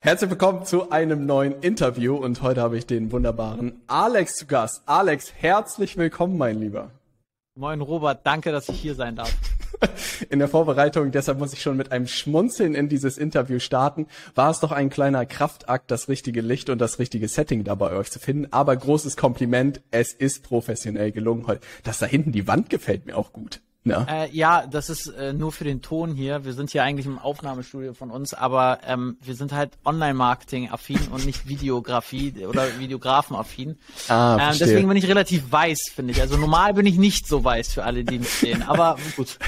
Herzlich willkommen zu einem neuen Interview und heute habe ich den wunderbaren Alex zu Gast. Alex, herzlich willkommen, mein Lieber. Moin Robert, danke, dass ich hier sein darf. In der Vorbereitung, deshalb muss ich schon mit einem Schmunzeln in dieses Interview starten, war es doch ein kleiner Kraftakt, das richtige Licht und das richtige Setting da bei euch zu finden. Aber großes Kompliment, es ist professionell gelungen heute. Das da hinten, die Wand gefällt mir auch gut. Ja, äh, ja das ist äh, nur für den Ton hier. Wir sind hier eigentlich im Aufnahmestudio von uns, aber ähm, wir sind halt Online-Marketing-affin und nicht Videografie oder Videografen-affin. Ah, äh, deswegen bin ich relativ weiß, finde ich. Also normal bin ich nicht so weiß für alle, die mich sehen, aber gut.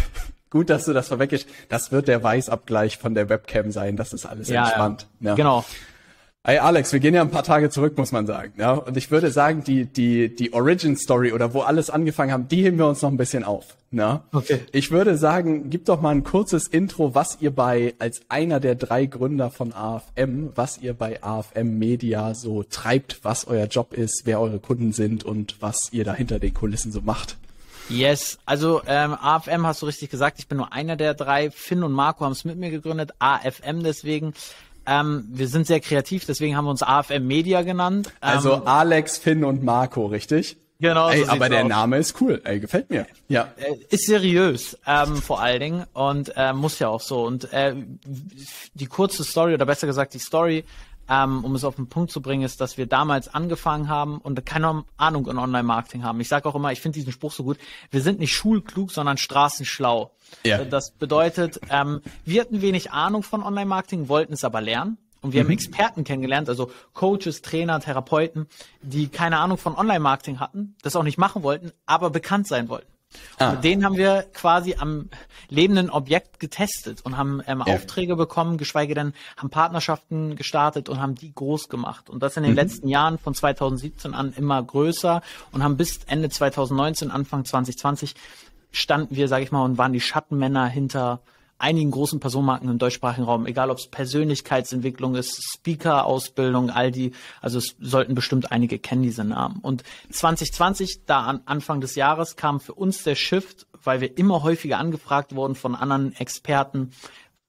Gut, dass du das verwechselst. Das wird der Weißabgleich von der Webcam sein. Das ist alles ja, entspannt. Ja. Genau. Hey Alex, wir gehen ja ein paar Tage zurück, muss man sagen. Ja, und ich würde sagen, die die die Origin Story oder wo alles angefangen haben, die heben wir uns noch ein bisschen auf. Ja? Okay. Ich würde sagen, gib doch mal ein kurzes Intro, was ihr bei als einer der drei Gründer von AFM, was ihr bei AFM Media so treibt, was euer Job ist, wer eure Kunden sind und was ihr da hinter den Kulissen so macht. Yes, also ähm, AFM hast du richtig gesagt, ich bin nur einer der drei. Finn und Marco haben es mit mir gegründet, AFM deswegen. Ähm, wir sind sehr kreativ, deswegen haben wir uns AFM Media genannt. Also ähm, Alex, Finn und Marco, richtig? Genau. Ey, so aber der aus. Name ist cool. Ey, gefällt mir. Ja. Äh, ist seriös, ähm, vor allen Dingen und äh, muss ja auch so. Und äh, die kurze Story oder besser gesagt die Story ähm, um es auf den Punkt zu bringen, ist, dass wir damals angefangen haben und keine Ahnung in Online-Marketing haben. Ich sage auch immer, ich finde diesen Spruch so gut, wir sind nicht schulklug, sondern straßenschlau. Ja. Das bedeutet, ähm, wir hatten wenig Ahnung von Online-Marketing, wollten es aber lernen. Und wir mhm. haben Experten kennengelernt, also Coaches, Trainer, Therapeuten, die keine Ahnung von Online-Marketing hatten, das auch nicht machen wollten, aber bekannt sein wollten. Ah. Und den haben wir quasi am lebenden Objekt getestet und haben ähm, ja. Aufträge bekommen, geschweige denn haben Partnerschaften gestartet und haben die groß gemacht. Und das in den mhm. letzten Jahren von 2017 an immer größer und haben bis Ende 2019, Anfang 2020 standen wir, sage ich mal, und waren die Schattenmänner hinter einigen großen Personenmarken im deutschsprachigen Raum, egal ob es Persönlichkeitsentwicklung ist, Speaker-Ausbildung, all die, also es sollten bestimmt einige kennen diese Namen. Und 2020, da an Anfang des Jahres, kam für uns der Shift, weil wir immer häufiger angefragt wurden von anderen Experten,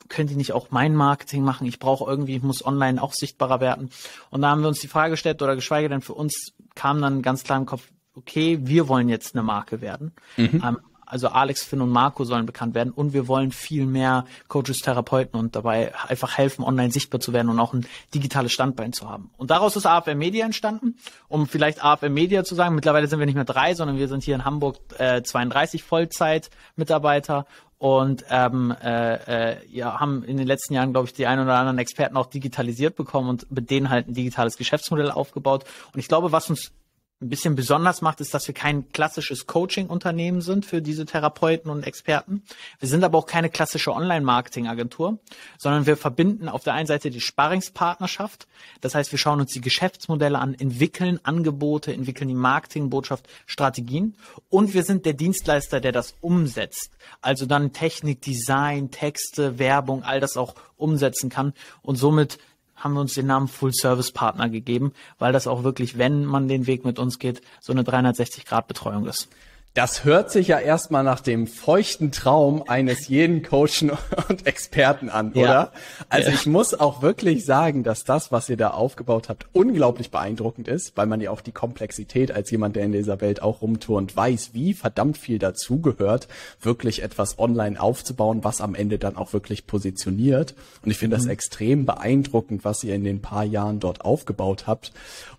könnt ihr nicht auch mein Marketing machen? Ich brauche irgendwie, ich muss online auch sichtbarer werden. Und da haben wir uns die Frage gestellt, oder geschweige denn für uns kam dann ganz klar im Kopf, okay, wir wollen jetzt eine Marke werden. Mhm. Ähm, also Alex, Finn und Marco sollen bekannt werden und wir wollen viel mehr Coaches, Therapeuten und dabei einfach helfen, online sichtbar zu werden und auch ein digitales Standbein zu haben. Und daraus ist AFM Media entstanden, um vielleicht AFM Media zu sagen. Mittlerweile sind wir nicht mehr drei, sondern wir sind hier in Hamburg äh, 32 Vollzeit-Mitarbeiter und ähm, äh, äh, ja, haben in den letzten Jahren, glaube ich, die ein oder anderen Experten auch digitalisiert bekommen und mit denen halt ein digitales Geschäftsmodell aufgebaut. Und ich glaube, was uns ein bisschen besonders macht, ist, dass wir kein klassisches Coaching-Unternehmen sind für diese Therapeuten und Experten. Wir sind aber auch keine klassische Online-Marketing-Agentur, sondern wir verbinden auf der einen Seite die Sparringspartnerschaft. Das heißt, wir schauen uns die Geschäftsmodelle an, entwickeln Angebote, entwickeln die Marketingbotschaft, Strategien und wir sind der Dienstleister, der das umsetzt. Also dann Technik, Design, Texte, Werbung, all das auch umsetzen kann und somit haben wir uns den Namen Full Service Partner gegeben, weil das auch wirklich, wenn man den Weg mit uns geht, so eine 360 Grad Betreuung ist. Das hört sich ja erstmal nach dem feuchten Traum eines jeden Coachen und Experten an, ja. oder? Also ja. ich muss auch wirklich sagen, dass das, was ihr da aufgebaut habt, unglaublich beeindruckend ist, weil man ja auch die Komplexität als jemand, der in dieser Welt auch rumturnt, weiß, wie verdammt viel dazugehört, wirklich etwas online aufzubauen, was am Ende dann auch wirklich positioniert. Und ich finde das mhm. extrem beeindruckend, was ihr in den paar Jahren dort aufgebaut habt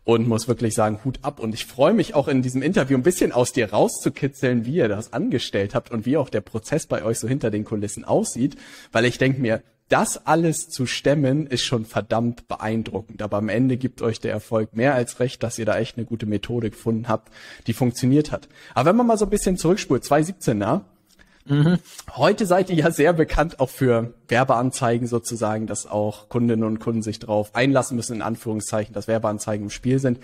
und muss wirklich sagen, Hut ab. Und ich freue mich auch in diesem Interview ein bisschen aus dir rauszukitzeln, wie ihr das angestellt habt und wie auch der Prozess bei euch so hinter den Kulissen aussieht, weil ich denke mir, das alles zu stemmen, ist schon verdammt beeindruckend. Aber am Ende gibt euch der Erfolg mehr als recht, dass ihr da echt eine gute Methode gefunden habt, die funktioniert hat. Aber wenn man mal so ein bisschen zurückspult, 2017, ja, Mhm. Heute seid ihr ja sehr bekannt auch für Werbeanzeigen sozusagen, dass auch Kundinnen und Kunden sich darauf einlassen müssen, in Anführungszeichen, dass Werbeanzeigen im Spiel sind.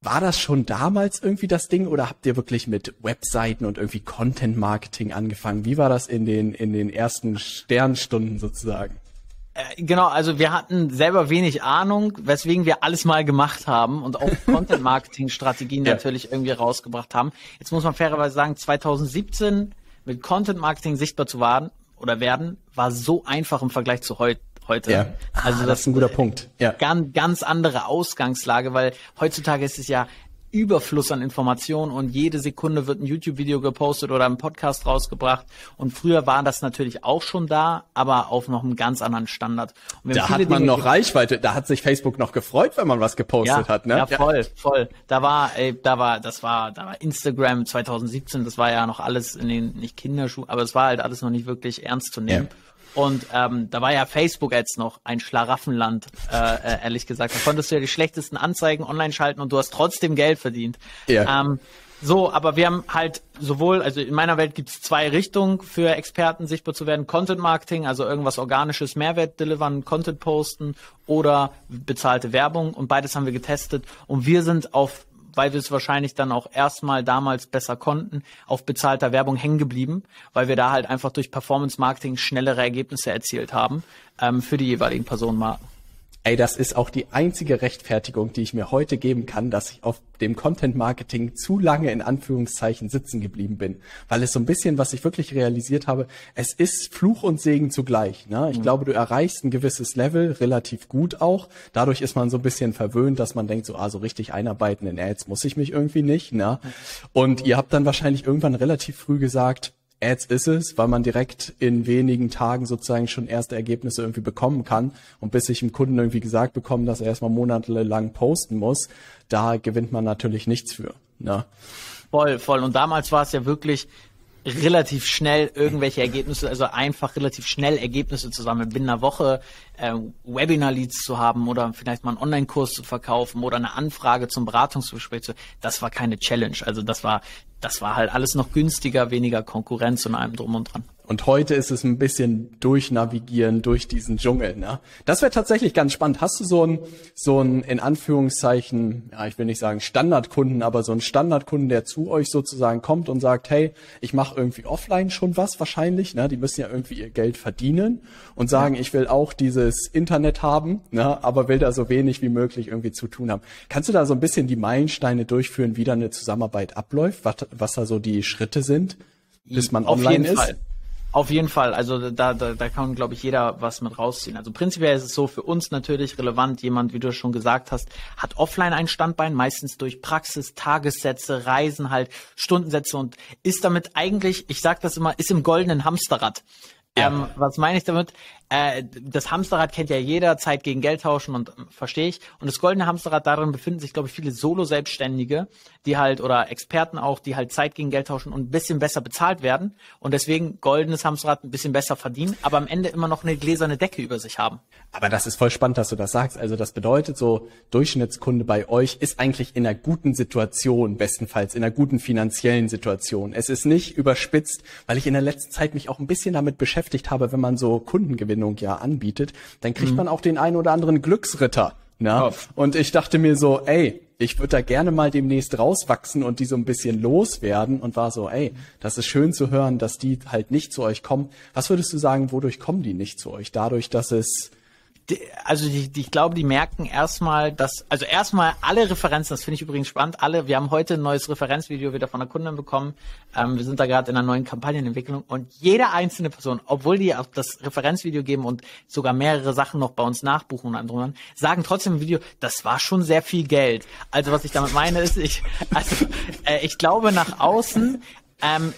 War das schon damals irgendwie das Ding oder habt ihr wirklich mit Webseiten und irgendwie Content Marketing angefangen? Wie war das in den, in den ersten Sternstunden sozusagen? Äh, genau, also wir hatten selber wenig Ahnung, weswegen wir alles mal gemacht haben und auch Content-Marketing-Strategien ja. natürlich irgendwie rausgebracht haben. Jetzt muss man fairerweise sagen, 2017 mit Content Marketing sichtbar zu werden oder werden, war so einfach im Vergleich zu heute heute. Ja. Also das, das ist ein guter Punkt. Ja. Ganz, ganz andere Ausgangslage, weil heutzutage ist es ja Überfluss an Informationen und jede Sekunde wird ein YouTube-Video gepostet oder ein Podcast rausgebracht. Und früher war das natürlich auch schon da, aber auf noch einem ganz anderen Standard. da hat man Dinge noch Reichweite, da hat sich Facebook noch gefreut, wenn man was gepostet ja, hat, ne? Ja, voll, voll. Da war, ey, da war, das war, da war Instagram 2017, das war ja noch alles in den, nicht Kinderschuhen, aber es war halt alles noch nicht wirklich ernst zu nehmen. Ja. Und ähm, da war ja Facebook jetzt noch ein Schlaraffenland, äh, äh, ehrlich gesagt. Da konntest du ja die schlechtesten Anzeigen online schalten und du hast trotzdem Geld verdient. Ja. Ähm, so, aber wir haben halt sowohl, also in meiner Welt gibt es zwei Richtungen für Experten sichtbar zu werden. Content Marketing, also irgendwas organisches, Mehrwert delivern, Content posten oder bezahlte Werbung und beides haben wir getestet und wir sind auf weil wir es wahrscheinlich dann auch erstmal damals besser konnten, auf bezahlter Werbung hängen geblieben, weil wir da halt einfach durch Performance Marketing schnellere Ergebnisse erzielt haben ähm, für die jeweiligen Personenmarken. Ey, das ist auch die einzige Rechtfertigung, die ich mir heute geben kann, dass ich auf dem Content Marketing zu lange in Anführungszeichen sitzen geblieben bin. Weil es so ein bisschen, was ich wirklich realisiert habe, es ist Fluch und Segen zugleich. Ne? Ich mhm. glaube, du erreichst ein gewisses Level relativ gut auch. Dadurch ist man so ein bisschen verwöhnt, dass man denkt, so, ah, so richtig einarbeiten in Ads muss ich mich irgendwie nicht. Ne? Und ihr habt dann wahrscheinlich irgendwann relativ früh gesagt, Ads ist es, weil man direkt in wenigen Tagen sozusagen schon erste Ergebnisse irgendwie bekommen kann. Und bis ich dem Kunden irgendwie gesagt bekomme, dass er erstmal monatelang posten muss, da gewinnt man natürlich nichts für. Ne? Voll, voll. Und damals war es ja wirklich, relativ schnell irgendwelche Ergebnisse, also einfach relativ schnell Ergebnisse zu sammeln, binnen einer Woche äh, Webinar-Leads zu haben oder vielleicht mal einen Online-Kurs zu verkaufen oder eine Anfrage zum Beratungsgespräch zu, das war keine Challenge. Also das war, das war halt alles noch günstiger, weniger Konkurrenz und allem drum und dran. Und heute ist es ein bisschen durchnavigieren durch diesen Dschungel. Ne? Das wäre tatsächlich ganz spannend. Hast du so ein, so ein in Anführungszeichen, ja, ich will nicht sagen Standardkunden, aber so ein Standardkunden, der zu euch sozusagen kommt und sagt, hey, ich mache irgendwie offline schon was wahrscheinlich. Ne? Die müssen ja irgendwie ihr Geld verdienen und sagen, ja. ich will auch dieses Internet haben, ne? aber will da so wenig wie möglich irgendwie zu tun haben. Kannst du da so ein bisschen die Meilensteine durchführen, wie da eine Zusammenarbeit abläuft, was, was da so die Schritte sind, bis man Auf online ist? Fall. Auf jeden Fall, also da, da, da kann, glaube ich, jeder was mit rausziehen. Also prinzipiell ist es so für uns natürlich relevant, jemand, wie du schon gesagt hast, hat offline ein Standbein, meistens durch Praxis, Tagessätze, Reisen halt, Stundensätze und ist damit eigentlich, ich sage das immer, ist im goldenen Hamsterrad. Ja. Ähm, was meine ich damit? Äh, das Hamsterrad kennt ja jeder, Zeit gegen Geld tauschen und äh, verstehe ich. Und das goldene Hamsterrad, darin befinden sich, glaube ich, viele Solo-Selbstständige, die halt, oder Experten auch, die halt Zeit gegen Geld tauschen und ein bisschen besser bezahlt werden und deswegen goldenes Hamsterrad ein bisschen besser verdienen, aber am Ende immer noch eine gläserne Decke über sich haben. Aber das ist voll spannend, dass du das sagst. Also das bedeutet so, Durchschnittskunde bei euch ist eigentlich in einer guten Situation, bestenfalls in einer guten finanziellen Situation. Es ist nicht überspitzt, weil ich in der letzten Zeit mich auch ein bisschen damit beschäftigt habe, wenn man so Kunden gewinnt Anwendung ja anbietet, dann kriegt mhm. man auch den einen oder anderen Glücksritter. Ne? Und ich dachte mir so, ey, ich würde da gerne mal demnächst rauswachsen und die so ein bisschen loswerden und war so, ey, das ist schön zu hören, dass die halt nicht zu euch kommen. Was würdest du sagen, wodurch kommen die nicht zu euch? Dadurch, dass es also die, die, ich glaube, die merken erstmal, dass, also erstmal alle Referenzen, das finde ich übrigens spannend, alle, wir haben heute ein neues Referenzvideo wieder von der Kundin bekommen. Ähm, wir sind da gerade in einer neuen Kampagnenentwicklung und jede einzelne Person, obwohl die auch das Referenzvideo geben und sogar mehrere Sachen noch bei uns nachbuchen und anderen, sagen trotzdem im Video, das war schon sehr viel Geld. Also was ich damit meine ist, ich, also äh, ich glaube nach außen ähm,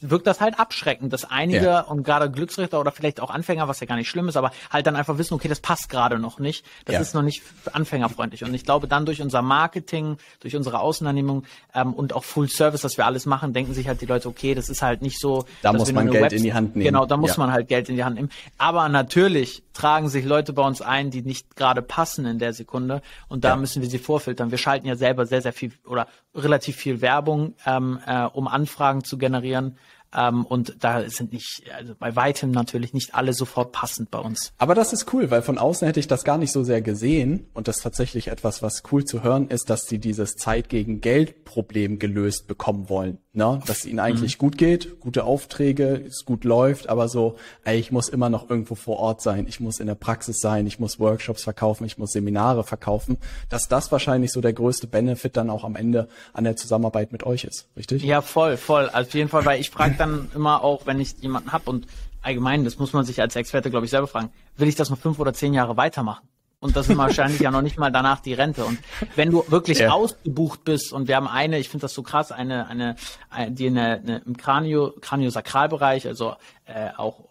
wirkt das halt abschreckend, dass einige ja. und gerade Glücksrichter oder vielleicht auch Anfänger, was ja gar nicht schlimm ist, aber halt dann einfach wissen, okay, das passt gerade noch nicht, das ja. ist noch nicht anfängerfreundlich. Und ich glaube, dann durch unser Marketing, durch unsere Außenannehmung ähm, und auch Full Service, dass wir alles machen, denken sich halt die Leute, okay, das ist halt nicht so. Da muss man Geld Webs in die Hand nehmen. Genau, da muss ja. man halt Geld in die Hand nehmen. Aber natürlich tragen sich Leute bei uns ein, die nicht gerade passen in der Sekunde und da müssen wir sie vorfiltern. Wir schalten ja selber sehr, sehr viel oder relativ viel Werbung, ähm, äh, um Anfragen zu generieren. Ähm, und da sind nicht, also bei weitem natürlich nicht alle sofort passend bei uns. Aber das ist cool, weil von außen hätte ich das gar nicht so sehr gesehen. Und das ist tatsächlich etwas, was cool zu hören ist, dass sie dieses Zeit gegen Geld Problem gelöst bekommen wollen. Ne? Dass es ihnen eigentlich mhm. gut geht, gute Aufträge, es gut läuft, aber so, ey, ich muss immer noch irgendwo vor Ort sein, ich muss in der Praxis sein, ich muss Workshops verkaufen, ich muss Seminare verkaufen, dass das wahrscheinlich so der größte Benefit dann auch am Ende an der Zusammenarbeit mit euch ist, richtig? Ja, voll, voll. Also auf jeden Fall, weil ich frage dann immer auch, wenn ich jemanden hab und allgemein, das muss man sich als Experte, glaube ich, selber fragen, will ich das noch fünf oder zehn Jahre weitermachen? Und das ist wahrscheinlich ja noch nicht mal danach die Rente. Und wenn du wirklich ja. ausgebucht bist und wir haben eine, ich finde das so krass, eine, eine, die eine, eine im Kranio, Kraniosakralbereich, also äh, auch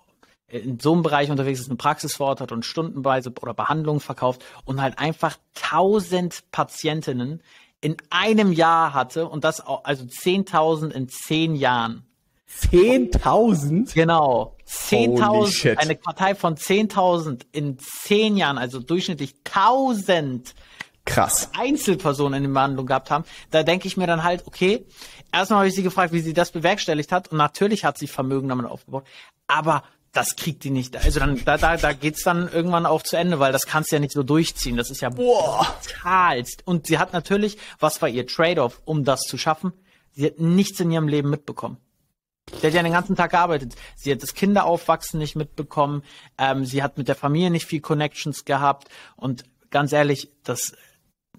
in so einem Bereich unterwegs ist, eine Praxis vor Ort hat und stundenweise oder Behandlungen verkauft und halt einfach tausend Patientinnen in einem Jahr hatte und das auch, also 10.000 in zehn Jahren. 10.000? Genau. 10.000, eine Partei von 10.000 in zehn Jahren, also durchschnittlich 1.000 Krass. Einzelpersonen in der Behandlung gehabt haben. Da denke ich mir dann halt, okay, erstmal habe ich sie gefragt, wie sie das bewerkstelligt hat und natürlich hat sie Vermögen damit aufgebaut, aber das kriegt die nicht. Also dann, da, da, da geht's dann irgendwann auch zu Ende, weil das kannst du ja nicht so durchziehen. Das ist ja brutalst. Und sie hat natürlich, was war ihr Trade-off, um das zu schaffen? Sie hat nichts in ihrem Leben mitbekommen. Sie hat ja den ganzen Tag gearbeitet. Sie hat das Kinderaufwachsen nicht mitbekommen. Ähm, sie hat mit der Familie nicht viel Connections gehabt. Und ganz ehrlich, das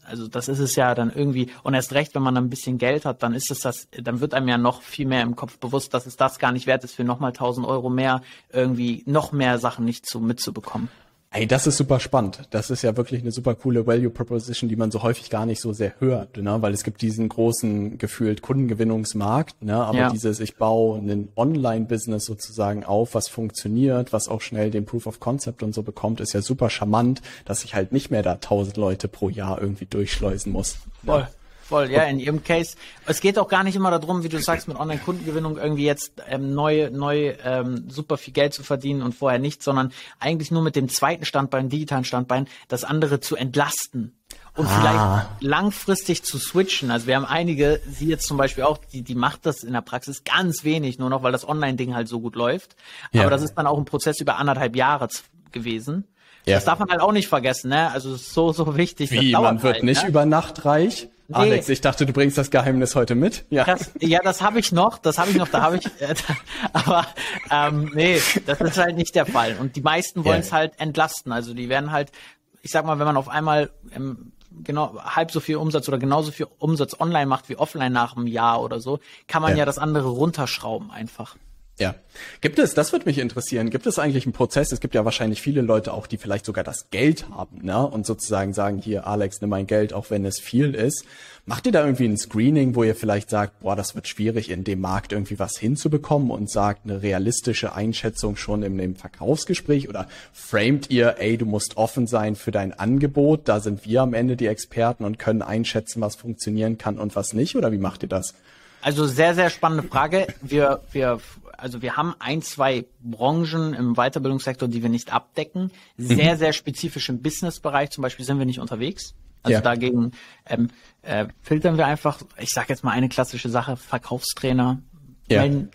also das ist es ja dann irgendwie, und erst recht, wenn man ein bisschen Geld hat, dann ist es das, dann wird einem ja noch viel mehr im Kopf bewusst, dass es das gar nicht wert ist, für nochmal 1000 Euro mehr irgendwie noch mehr Sachen nicht zu mitzubekommen. Ey, das ist super spannend. Das ist ja wirklich eine super coole Value Proposition, die man so häufig gar nicht so sehr hört, ne? weil es gibt diesen großen gefühlt Kundengewinnungsmarkt, ne? aber ja. dieses, ich baue ein Online-Business sozusagen auf, was funktioniert, was auch schnell den Proof of Concept und so bekommt, ist ja super charmant, dass ich halt nicht mehr da tausend Leute pro Jahr irgendwie durchschleusen muss. Voll. Ja. Voll, ja, in ihrem Case. Es geht auch gar nicht immer darum, wie du sagst, mit Online-Kundengewinnung irgendwie jetzt ähm, neu, neu ähm, super viel Geld zu verdienen und vorher nicht, sondern eigentlich nur mit dem zweiten Standbein, digitalen Standbein, das andere zu entlasten und ah. vielleicht langfristig zu switchen. Also wir haben einige, sie jetzt zum Beispiel auch, die, die macht das in der Praxis ganz wenig, nur noch, weil das Online-Ding halt so gut läuft. Ja. Aber das ist dann auch ein Prozess über anderthalb Jahre gewesen. Ja. Das darf man halt auch nicht vergessen, ne? Also so, so wichtig. Wie, man wird halt, nicht ne? über Nacht reich? Nee. Alex, ich dachte, du bringst das Geheimnis heute mit. Ja, das, ja, das habe ich noch, das habe ich noch, da habe ich, äh, aber ähm, nee, das ist halt nicht der Fall. Und die meisten wollen es ja. halt entlasten. Also die werden halt, ich sag mal, wenn man auf einmal ähm, genau halb so viel Umsatz oder genauso viel Umsatz online macht wie offline nach einem Jahr oder so, kann man ja, ja das andere runterschrauben einfach. Ja. Gibt es, das würde mich interessieren, gibt es eigentlich einen Prozess? Es gibt ja wahrscheinlich viele Leute auch, die vielleicht sogar das Geld haben, ne? Und sozusagen sagen, hier, Alex, nimm mein Geld, auch wenn es viel ist. Macht ihr da irgendwie ein Screening, wo ihr vielleicht sagt, boah, das wird schwierig, in dem Markt irgendwie was hinzubekommen und sagt eine realistische Einschätzung schon in dem Verkaufsgespräch oder framet ihr, ey, du musst offen sein für dein Angebot, da sind wir am Ende die Experten und können einschätzen, was funktionieren kann und was nicht, oder wie macht ihr das? Also sehr, sehr spannende Frage. Wir, wir also wir haben ein, zwei Branchen im Weiterbildungssektor, die wir nicht abdecken. Sehr, mhm. sehr spezifisch im Businessbereich zum Beispiel sind wir nicht unterwegs. Also ja. dagegen ähm, äh, filtern wir einfach, ich sage jetzt mal eine klassische Sache, Verkaufstrainer ja. melden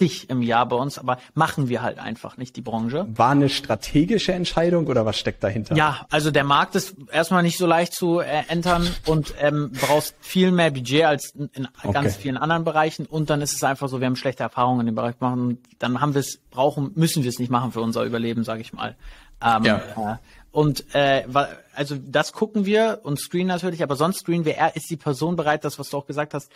zig im Jahr bei uns, aber machen wir halt einfach nicht die Branche. War eine strategische Entscheidung oder was steckt dahinter? Ja, also der Markt ist erstmal nicht so leicht zu äh, entern und ähm, brauchst viel mehr Budget als in, in okay. ganz vielen anderen Bereichen und dann ist es einfach so, wir haben schlechte Erfahrungen in dem Bereich gemacht und dann haben wir es brauchen, müssen wir es nicht machen für unser Überleben, sage ich mal. Ähm, ja. Äh, und äh, also das gucken wir und screenen natürlich, aber sonst screenen wir, ist die Person bereit, das, was du auch gesagt hast,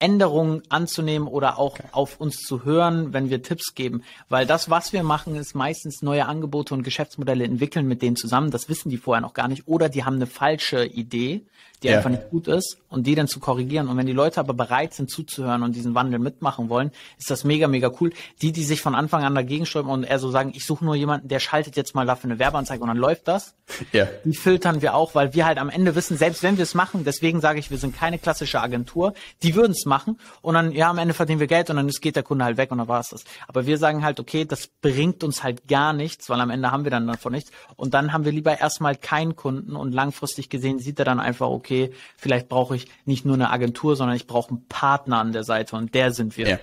Änderungen anzunehmen oder auch okay. auf uns zu hören, wenn wir Tipps geben. Weil das, was wir machen, ist meistens neue Angebote und Geschäftsmodelle entwickeln mit denen zusammen. Das wissen die vorher noch gar nicht. Oder die haben eine falsche Idee die ja. einfach nicht gut ist und die dann zu korrigieren. Und wenn die Leute aber bereit sind zuzuhören und diesen Wandel mitmachen wollen, ist das mega, mega cool. Die, die sich von Anfang an dagegen stürmen und eher so sagen, ich suche nur jemanden, der schaltet jetzt mal dafür eine Werbeanzeige und dann läuft das, ja. die filtern wir auch, weil wir halt am Ende wissen, selbst wenn wir es machen, deswegen sage ich, wir sind keine klassische Agentur, die würden es machen und dann, ja, am Ende verdienen wir Geld und dann geht der Kunde halt weg und dann war es das. Aber wir sagen halt, okay, das bringt uns halt gar nichts, weil am Ende haben wir dann davon nichts und dann haben wir lieber erstmal keinen Kunden und langfristig gesehen sieht er dann einfach, okay, okay, vielleicht brauche ich nicht nur eine Agentur, sondern ich brauche einen Partner an der Seite und der sind wir. Ja.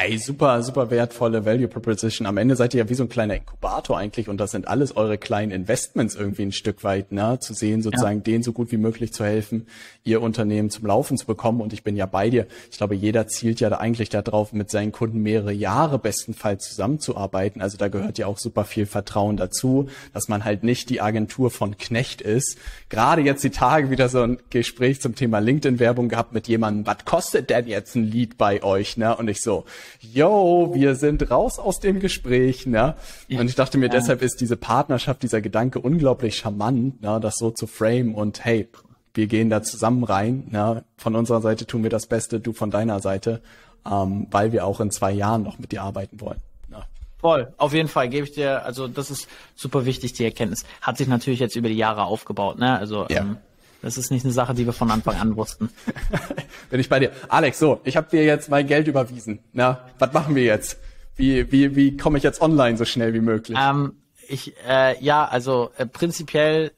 Ey, super, super wertvolle Value Proposition. Am Ende seid ihr ja wie so ein kleiner Inkubator eigentlich und das sind alles eure kleinen Investments irgendwie ein Stück weit, ne? Zu sehen, sozusagen ja. denen so gut wie möglich zu helfen, ihr Unternehmen zum Laufen zu bekommen. Und ich bin ja bei dir. Ich glaube, jeder zielt ja da eigentlich darauf, mit seinen Kunden mehrere Jahre bestenfalls zusammenzuarbeiten. Also da gehört ja auch super viel Vertrauen dazu, dass man halt nicht die Agentur von Knecht ist. Gerade jetzt die Tage wieder so ein Gespräch zum Thema LinkedIn-Werbung gehabt mit jemandem, was kostet denn jetzt ein Lied bei euch, ne? Und ich so, so, yo, wir sind raus aus dem Gespräch, ne? Und ich dachte mir, deshalb ist diese Partnerschaft, dieser Gedanke unglaublich charmant, ne? das so zu frame und hey, wir gehen da zusammen rein, ne? Von unserer Seite tun wir das Beste, du von deiner Seite, ähm, weil wir auch in zwei Jahren noch mit dir arbeiten wollen. Ne? Voll, auf jeden Fall gebe ich dir, also das ist super wichtig, die Erkenntnis. Hat sich natürlich jetzt über die Jahre aufgebaut, ne? Also ja. ähm, das ist nicht eine Sache, die wir von Anfang an wussten. Bin ich bei dir. Alex, so, ich habe dir jetzt mein Geld überwiesen. Na, was machen wir jetzt? Wie, wie, wie komme ich jetzt online so schnell wie möglich? Ähm, ich, äh, ja, also äh, prinzipiell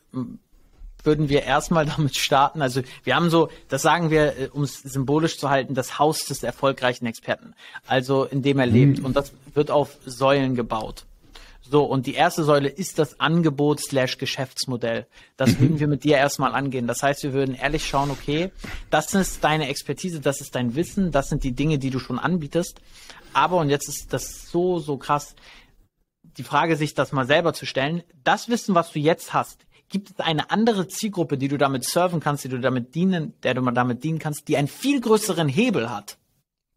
würden wir erstmal damit starten. Also wir haben so, das sagen wir, äh, um es symbolisch zu halten, das Haus des erfolgreichen Experten. Also in dem er lebt. Mhm. Und das wird auf Säulen gebaut. So, und die erste Säule ist das Angebot slash Geschäftsmodell. Das würden wir mit dir erstmal angehen. Das heißt, wir würden ehrlich schauen, okay, das ist deine Expertise, das ist dein Wissen, das sind die Dinge, die du schon anbietest. Aber, und jetzt ist das so, so krass, die Frage, sich das mal selber zu stellen, das Wissen, was du jetzt hast, gibt es eine andere Zielgruppe, die du damit serven kannst, die du damit dienen, der du damit dienen kannst, die einen viel größeren Hebel hat?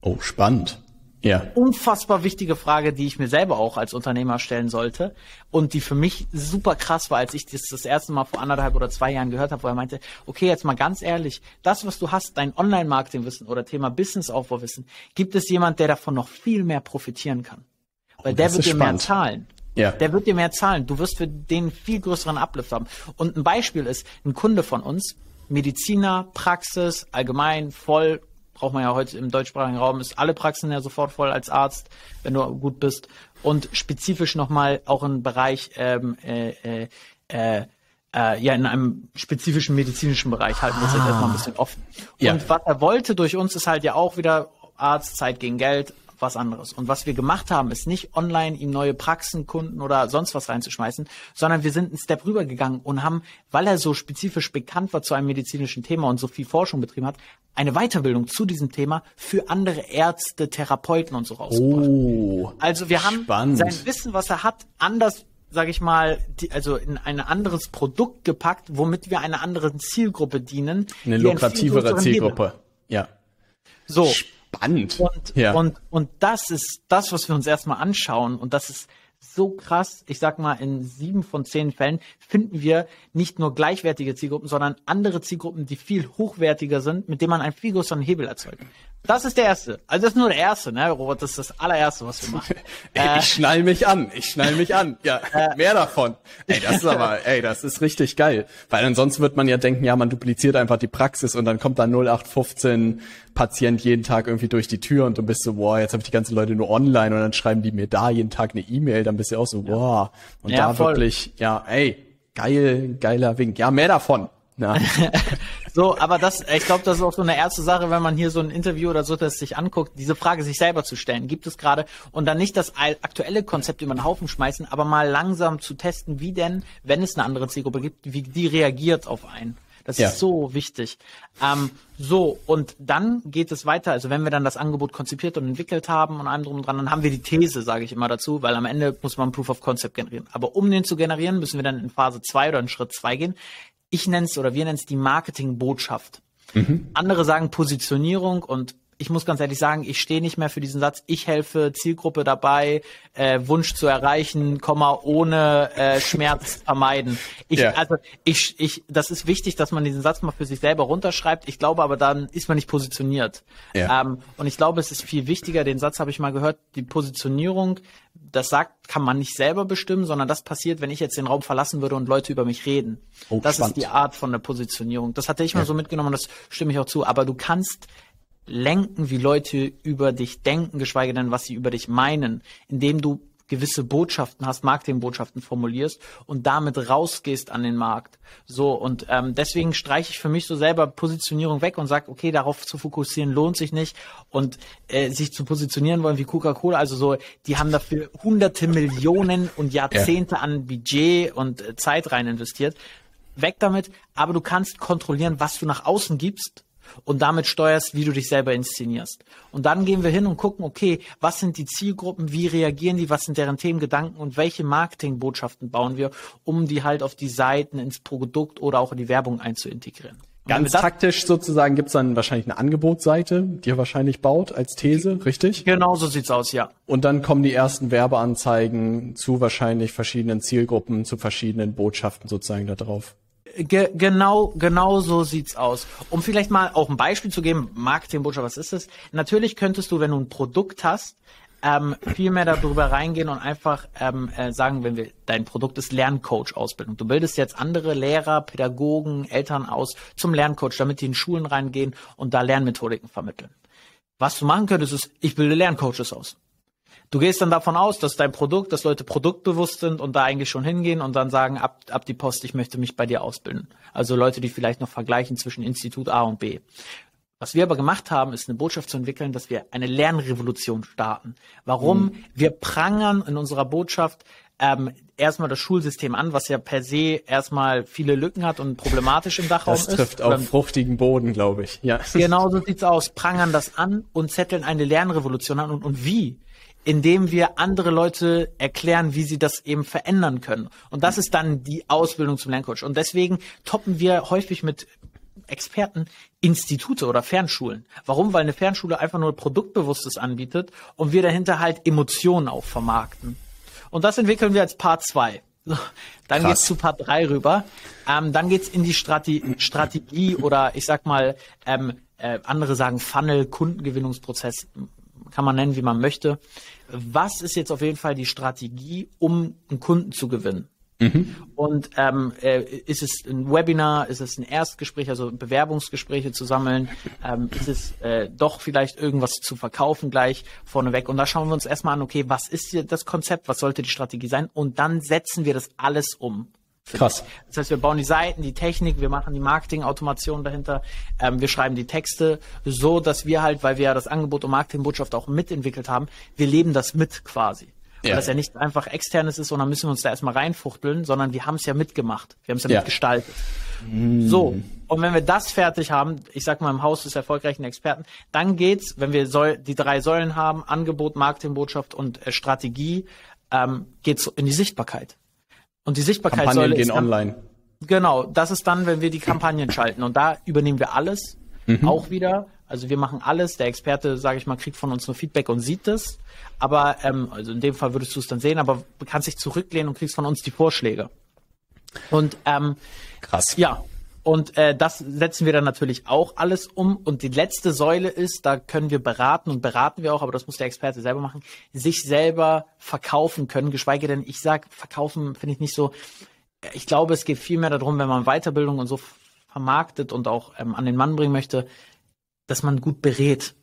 Oh, spannend. Ja. Unfassbar wichtige Frage, die ich mir selber auch als Unternehmer stellen sollte und die für mich super krass war, als ich das das erste Mal vor anderthalb oder zwei Jahren gehört habe, wo er meinte, okay, jetzt mal ganz ehrlich, das, was du hast, dein Online-Marketing-Wissen oder Thema Business-Aufbau-Wissen, gibt es jemand, der davon noch viel mehr profitieren kann? Weil oh, der wird dir spannend. mehr zahlen. Ja. Der wird dir mehr zahlen. Du wirst für den viel größeren Uplift haben. Und ein Beispiel ist, ein Kunde von uns, Mediziner, Praxis, allgemein, voll braucht man ja heute im deutschsprachigen Raum, ist alle Praxen ja sofort voll als Arzt, wenn du gut bist. Und spezifisch nochmal auch im Bereich, ähm, äh, äh, äh, äh, ja, in einem spezifischen medizinischen Bereich halten wir ah. jetzt erstmal ein bisschen offen. Und ja. was er wollte durch uns ist halt ja auch wieder Arzt, Zeit gegen Geld, was anderes. Und was wir gemacht haben, ist nicht online ihm neue Praxen, Kunden oder sonst was reinzuschmeißen, sondern wir sind einen Step rübergegangen und haben, weil er so spezifisch bekannt war zu einem medizinischen Thema und so viel Forschung betrieben hat, eine Weiterbildung zu diesem Thema für andere Ärzte, Therapeuten und so rausgebracht. Oh, also wir haben spannend. sein Wissen, was er hat, anders sage ich mal, die, also in ein anderes Produkt gepackt, womit wir einer anderen Zielgruppe dienen. Eine lukrativere Zielgruppe. Ja. So, spannend. Und, ja. und, und das ist das, was wir uns erstmal anschauen. Und das ist so krass. Ich sag mal, in sieben von zehn Fällen finden wir nicht nur gleichwertige Zielgruppen, sondern andere Zielgruppen, die viel hochwertiger sind, mit denen man einen viel größeren Hebel erzeugt. Das ist der erste. Also das ist nur der erste, ne, Robert? Das ist das allererste, was wir machen. ey, ich schnall mich an. Ich schnall mich an. Ja, äh, mehr davon. Ey, das ist aber, ey, das ist richtig geil. Weil ansonsten wird man ja denken, ja, man dupliziert einfach die Praxis und dann kommt da 0815 Patient jeden Tag irgendwie durch die Tür und du bist so, wow, jetzt habe ich die ganzen Leute nur online und dann schreiben die mir da jeden Tag eine E-Mail, dann bist du auch so, wow. Und ja, da voll. wirklich, ja, ey, geil, geiler Wink. Ja, mehr davon. Ja. so, aber das, ich glaube, das ist auch so eine erste Sache, wenn man hier so ein Interview oder so das sich anguckt, diese Frage sich selber zu stellen, gibt es gerade und dann nicht das aktuelle Konzept über den Haufen schmeißen, aber mal langsam zu testen, wie denn, wenn es eine andere Zielgruppe gibt, wie die reagiert auf einen. Das ja. ist so wichtig. Ähm, so, und dann geht es weiter. Also wenn wir dann das Angebot konzipiert und entwickelt haben und allem drum und dran, dann haben wir die These, sage ich immer dazu, weil am Ende muss man Proof of Concept generieren. Aber um den zu generieren, müssen wir dann in Phase zwei oder in Schritt zwei gehen. Ich nenne es oder wir nennen es die Marketingbotschaft. Mhm. Andere sagen Positionierung und ich muss ganz ehrlich sagen, ich stehe nicht mehr für diesen Satz. Ich helfe Zielgruppe dabei, äh, Wunsch zu erreichen, Komma ohne äh, Schmerz vermeiden. Ich, ja. also ich, ich, das ist wichtig, dass man diesen Satz mal für sich selber runterschreibt. Ich glaube, aber dann ist man nicht positioniert. Ja. Ähm, und ich glaube, es ist viel wichtiger. Den Satz habe ich mal gehört. Die Positionierung, das sagt, kann man nicht selber bestimmen, sondern das passiert, wenn ich jetzt den Raum verlassen würde und Leute über mich reden. Oh, das spannend. ist die Art von der Positionierung. Das hatte ich mal ja. so mitgenommen. Das stimme ich auch zu. Aber du kannst lenken, wie Leute über dich denken, geschweige denn, was sie über dich meinen, indem du gewisse Botschaften hast, Marketingbotschaften formulierst und damit rausgehst an den Markt. So, und ähm, deswegen streiche ich für mich so selber Positionierung weg und sage, okay, darauf zu fokussieren lohnt sich nicht und äh, sich zu positionieren wollen wie Coca-Cola, also so, die haben dafür hunderte Millionen und Jahrzehnte ja. an Budget und äh, Zeit rein investiert. Weg damit, aber du kannst kontrollieren, was du nach außen gibst und damit steuerst, wie du dich selber inszenierst. Und dann gehen wir hin und gucken, okay, was sind die Zielgruppen, wie reagieren die, was sind deren Themen, Gedanken und welche Marketingbotschaften bauen wir, um die halt auf die Seiten, ins Produkt oder auch in die Werbung einzuintegrieren. Ganz taktisch sozusagen gibt's dann wahrscheinlich eine Angebotsseite, die ihr wahrscheinlich baut als These, richtig? Genau so sieht's aus, ja. Und dann kommen die ersten Werbeanzeigen zu wahrscheinlich verschiedenen Zielgruppen, zu verschiedenen Botschaften sozusagen da drauf. Ge genau, genau so sieht's aus. Um vielleicht mal auch ein Beispiel zu geben, Marketingbotschaft, was ist es? Natürlich könntest du, wenn du ein Produkt hast, ähm, viel mehr darüber reingehen und einfach ähm, äh, sagen, wenn wir dein Produkt ist Lerncoach-Ausbildung. Du bildest jetzt andere Lehrer, Pädagogen, Eltern aus zum Lerncoach, damit die in Schulen reingehen und da Lernmethodiken vermitteln. Was du machen könntest, ist, ich bilde Lerncoaches aus. Du gehst dann davon aus, dass dein Produkt, dass Leute produktbewusst sind und da eigentlich schon hingehen und dann sagen, ab, ab die Post, ich möchte mich bei dir ausbilden. Also Leute, die vielleicht noch vergleichen zwischen Institut A und B. Was wir aber gemacht haben, ist eine Botschaft zu entwickeln, dass wir eine Lernrevolution starten. Warum? Mhm. Wir prangern in unserer Botschaft ähm, erstmal das Schulsystem an, was ja per se erstmal viele Lücken hat und problematisch im Dachraum ist. Das trifft ist. auf fruchtigen Boden, glaube ich. Ja. Genau so sieht's aus. Prangern das an und zetteln eine Lernrevolution an. Und, und wie? Indem wir andere Leute erklären, wie sie das eben verändern können. Und das ist dann die Ausbildung zum Lerncoach. Und deswegen toppen wir häufig mit Experten Institute oder Fernschulen. Warum? Weil eine Fernschule einfach nur Produktbewusstes anbietet und wir dahinter halt Emotionen auch vermarkten. Und das entwickeln wir als Part 2. Dann Krass. geht's zu Part 3 rüber. Ähm, dann geht's in die Strate Strategie oder ich sag mal, ähm, äh, andere sagen Funnel, Kundengewinnungsprozess, kann man nennen, wie man möchte. Was ist jetzt auf jeden Fall die Strategie, um einen Kunden zu gewinnen? Mhm. Und ähm, äh, ist es ein Webinar, ist es ein Erstgespräch, also Bewerbungsgespräche zu sammeln, ähm, ist es äh, doch vielleicht irgendwas zu verkaufen gleich vorneweg. Und da schauen wir uns erstmal an, okay, was ist hier das Konzept, was sollte die Strategie sein? Und dann setzen wir das alles um. Krass. Das heißt, wir bauen die Seiten, die Technik, wir machen die Marketing-Automation dahinter, ähm, wir schreiben die Texte, so dass wir halt, weil wir ja das Angebot und Marketingbotschaft auch mitentwickelt haben, wir leben das mit quasi. Ja. Weil das ja nicht einfach externes ist, sondern müssen wir uns da erstmal reinfuchteln, sondern wir haben es ja mitgemacht. Wir haben es ja, ja, mitgestaltet. Mm. So. Und wenn wir das fertig haben, ich sag mal im Haus des erfolgreichen Experten, dann geht's, wenn wir Säul die drei Säulen haben, Angebot, Marketingbotschaft und äh, Strategie, ähm, geht's in die Sichtbarkeit. Und die Sichtbarkeitssäule gehen ist dann, online. Genau, das ist dann, wenn wir die Kampagnen schalten. Und da übernehmen wir alles, mhm. auch wieder. Also wir machen alles. Der Experte, sage ich mal, kriegt von uns nur Feedback und sieht es. Aber ähm, also in dem Fall würdest du es dann sehen, aber kannst dich zurücklehnen und kriegst von uns die Vorschläge. Und ähm, krass. Ja. Und äh, das setzen wir dann natürlich auch alles um. Und die letzte Säule ist, da können wir beraten und beraten wir auch, aber das muss der Experte selber machen, sich selber verkaufen können. Geschweige denn, ich sag, verkaufen finde ich nicht so. Ich glaube, es geht viel mehr darum, wenn man Weiterbildung und so vermarktet und auch ähm, an den Mann bringen möchte, dass man gut berät.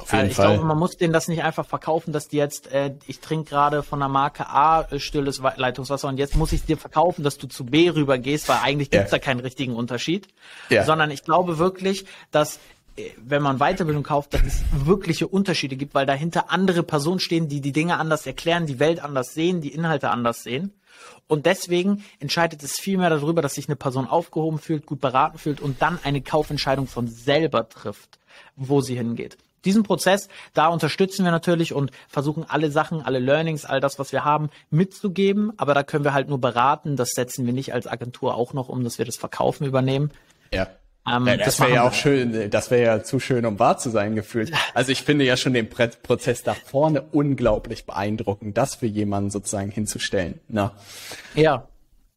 Auf jeden äh, ich Fall. glaube, man muss denen das nicht einfach verkaufen, dass die jetzt, äh, ich trinke gerade von der Marke A äh, stilles Leitungswasser und jetzt muss ich dir verkaufen, dass du zu B rübergehst, weil eigentlich gibt's ja. da keinen richtigen Unterschied. Ja. Sondern ich glaube wirklich, dass äh, wenn man Weiterbildung kauft, dass es wirkliche Unterschiede gibt, weil dahinter andere Personen stehen, die die Dinge anders erklären, die Welt anders sehen, die Inhalte anders sehen. Und deswegen entscheidet es viel mehr darüber, dass sich eine Person aufgehoben fühlt, gut beraten fühlt und dann eine Kaufentscheidung von selber trifft, wo sie hingeht. Diesen Prozess, da unterstützen wir natürlich und versuchen alle Sachen, alle Learnings, all das, was wir haben, mitzugeben. Aber da können wir halt nur beraten. Das setzen wir nicht als Agentur auch noch um, dass wir das Verkaufen übernehmen. Ja. Ähm, ja, das, das wäre ja auch schön, das wäre ja zu schön, um wahr zu sein gefühlt. Also ich finde ja schon den Prozess da vorne unglaublich beeindruckend, das für jemanden sozusagen hinzustellen. Na. Ja.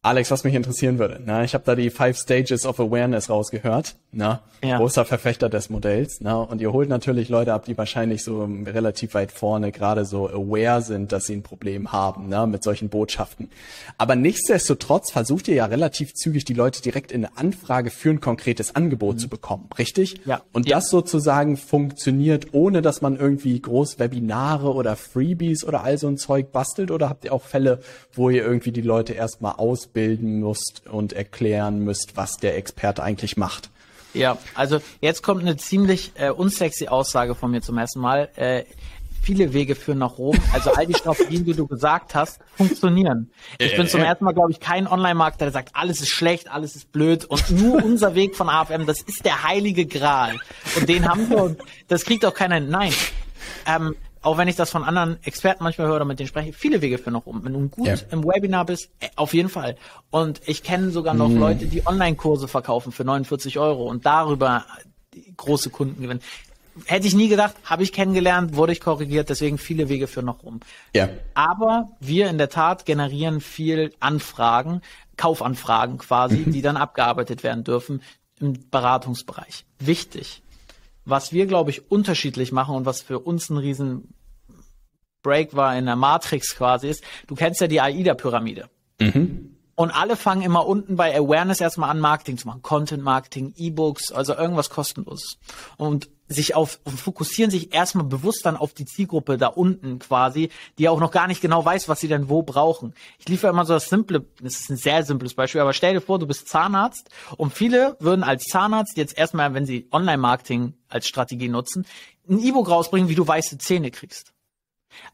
Alex, was mich interessieren würde, na, ich habe da die Five Stages of Awareness rausgehört, na, ja. großer Verfechter des Modells, na, und ihr holt natürlich Leute ab, die wahrscheinlich so relativ weit vorne gerade so aware sind, dass sie ein Problem haben, na, mit solchen Botschaften. Aber nichtsdestotrotz versucht ihr ja relativ zügig die Leute direkt in eine Anfrage für ein konkretes Angebot mhm. zu bekommen, richtig? Ja. Und ja. das sozusagen funktioniert, ohne dass man irgendwie groß Webinare oder Freebies oder all so ein Zeug bastelt, oder habt ihr auch Fälle, wo ihr irgendwie die Leute erstmal aus ausbilden musst und erklären müsst, was der Experte eigentlich macht. Ja, also jetzt kommt eine ziemlich äh, unsexy Aussage von mir zum ersten Mal. Äh, viele Wege führen nach Rom. Also all die Strategien, die du gesagt hast, funktionieren. Ich bin zum ersten Mal, glaube ich, kein Online-Marketer, der sagt, alles ist schlecht, alles ist blöd und nur unser Weg von AFM, das ist der heilige Gral. Und den haben wir und das kriegt auch keiner. Nein. Ähm, auch wenn ich das von anderen Experten manchmal höre oder mit denen spreche, viele Wege für noch um. Wenn du gut ja. im Webinar bist, äh, auf jeden Fall. Und ich kenne sogar noch mhm. Leute, die Online-Kurse verkaufen für 49 Euro und darüber große Kunden gewinnen. Hätte ich nie gedacht, habe ich kennengelernt, wurde ich korrigiert, deswegen viele Wege für noch rum. Ja. Aber wir in der Tat generieren viel Anfragen, Kaufanfragen quasi, mhm. die dann abgearbeitet werden dürfen im Beratungsbereich. Wichtig. Was wir, glaube ich, unterschiedlich machen und was für uns ein riesen Break war in der Matrix quasi ist, du kennst ja die AIDA-Pyramide. Mhm. Und alle fangen immer unten bei Awareness erstmal an, Marketing zu machen. Content Marketing, E-Books, also irgendwas kostenloses. Und sich auf, fokussieren sich erstmal bewusst dann auf die Zielgruppe da unten quasi, die auch noch gar nicht genau weiß, was sie denn wo brauchen. Ich liefere immer so das simple, das ist ein sehr simples Beispiel, aber stell dir vor, du bist Zahnarzt und viele würden als Zahnarzt jetzt erstmal, wenn sie Online-Marketing als Strategie nutzen, ein E-Book rausbringen, wie du weiße Zähne kriegst.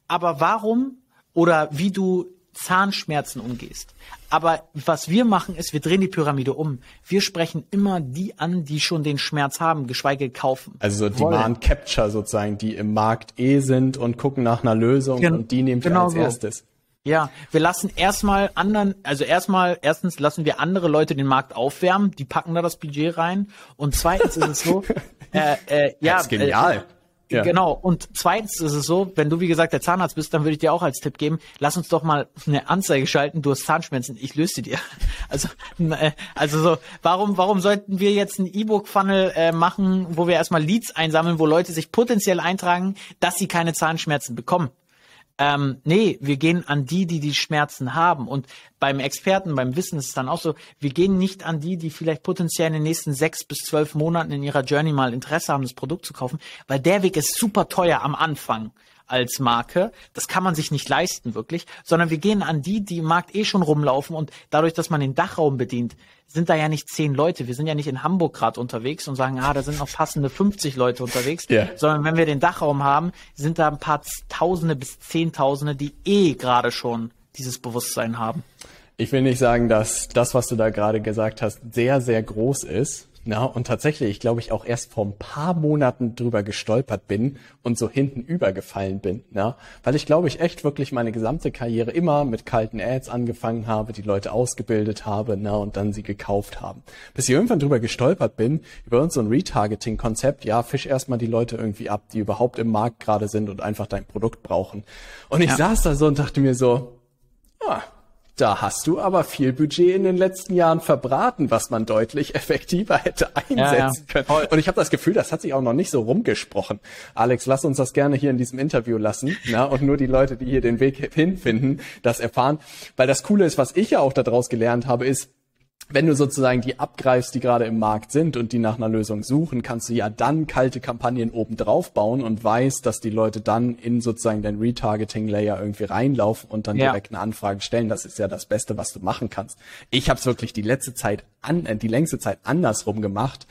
Aber warum oder wie du Zahnschmerzen umgehst. Aber was wir machen ist, wir drehen die Pyramide um. Wir sprechen immer die an, die schon den Schmerz haben, geschweige kaufen. Also Demand Capture sozusagen, die im Markt eh sind und gucken nach einer Lösung Gen und die nehmen wir genau als so. erstes. Ja, wir lassen erstmal anderen, also erstmal, erstens lassen wir andere Leute den Markt aufwärmen, die packen da das Budget rein. Und zweitens ist es so, äh, äh, ja, das ist genial. Äh, ja. Genau. Und zweitens ist es so, wenn du wie gesagt der Zahnarzt bist, dann würde ich dir auch als Tipp geben, lass uns doch mal eine Anzeige schalten, du hast Zahnschmerzen, ich löse sie dir. Also, äh, also so, warum, warum sollten wir jetzt ein E-Book-Funnel äh, machen, wo wir erstmal Leads einsammeln, wo Leute sich potenziell eintragen, dass sie keine Zahnschmerzen bekommen? Ähm, nee, wir gehen an die, die die Schmerzen haben. Und beim Experten, beim Wissen ist es dann auch so, wir gehen nicht an die, die vielleicht potenziell in den nächsten sechs bis zwölf Monaten in ihrer Journey mal Interesse haben, das Produkt zu kaufen, weil der Weg ist super teuer am Anfang als Marke. Das kann man sich nicht leisten, wirklich, sondern wir gehen an die, die im Markt eh schon rumlaufen und dadurch, dass man den Dachraum bedient, sind da ja nicht zehn Leute. Wir sind ja nicht in Hamburg gerade unterwegs und sagen, ah, da sind noch passende 50 Leute unterwegs, yeah. sondern wenn wir den Dachraum haben, sind da ein paar Tausende bis Zehntausende, die eh gerade schon dieses Bewusstsein haben. Ich will nicht sagen, dass das, was du da gerade gesagt hast, sehr, sehr groß ist. Na, und tatsächlich, ich glaube, ich auch erst vor ein paar Monaten drüber gestolpert bin und so hinten übergefallen bin. Na, weil ich glaube, ich echt wirklich meine gesamte Karriere immer mit kalten Ads angefangen habe, die Leute ausgebildet habe, na, und dann sie gekauft haben. Bis ich irgendwann drüber gestolpert bin, über uns so ein Retargeting-Konzept, ja, fisch erstmal die Leute irgendwie ab, die überhaupt im Markt gerade sind und einfach dein Produkt brauchen. Und ich ja. saß da so und dachte mir so, ah, da hast du aber viel Budget in den letzten Jahren verbraten, was man deutlich effektiver hätte einsetzen ja, ja. können. Und ich habe das Gefühl, das hat sich auch noch nicht so rumgesprochen. Alex, lass uns das gerne hier in diesem Interview lassen. Ja, und nur die Leute, die hier den Weg hinfinden, das erfahren. Weil das Coole ist, was ich ja auch daraus gelernt habe, ist, wenn du sozusagen die abgreifst, die gerade im Markt sind und die nach einer Lösung suchen, kannst du ja dann kalte Kampagnen oben drauf bauen und weißt, dass die Leute dann in sozusagen den Retargeting-Layer irgendwie reinlaufen und dann ja. direkt eine Anfrage stellen. Das ist ja das Beste, was du machen kannst. Ich habe es wirklich die letzte Zeit an, äh, die längste Zeit andersrum gemacht.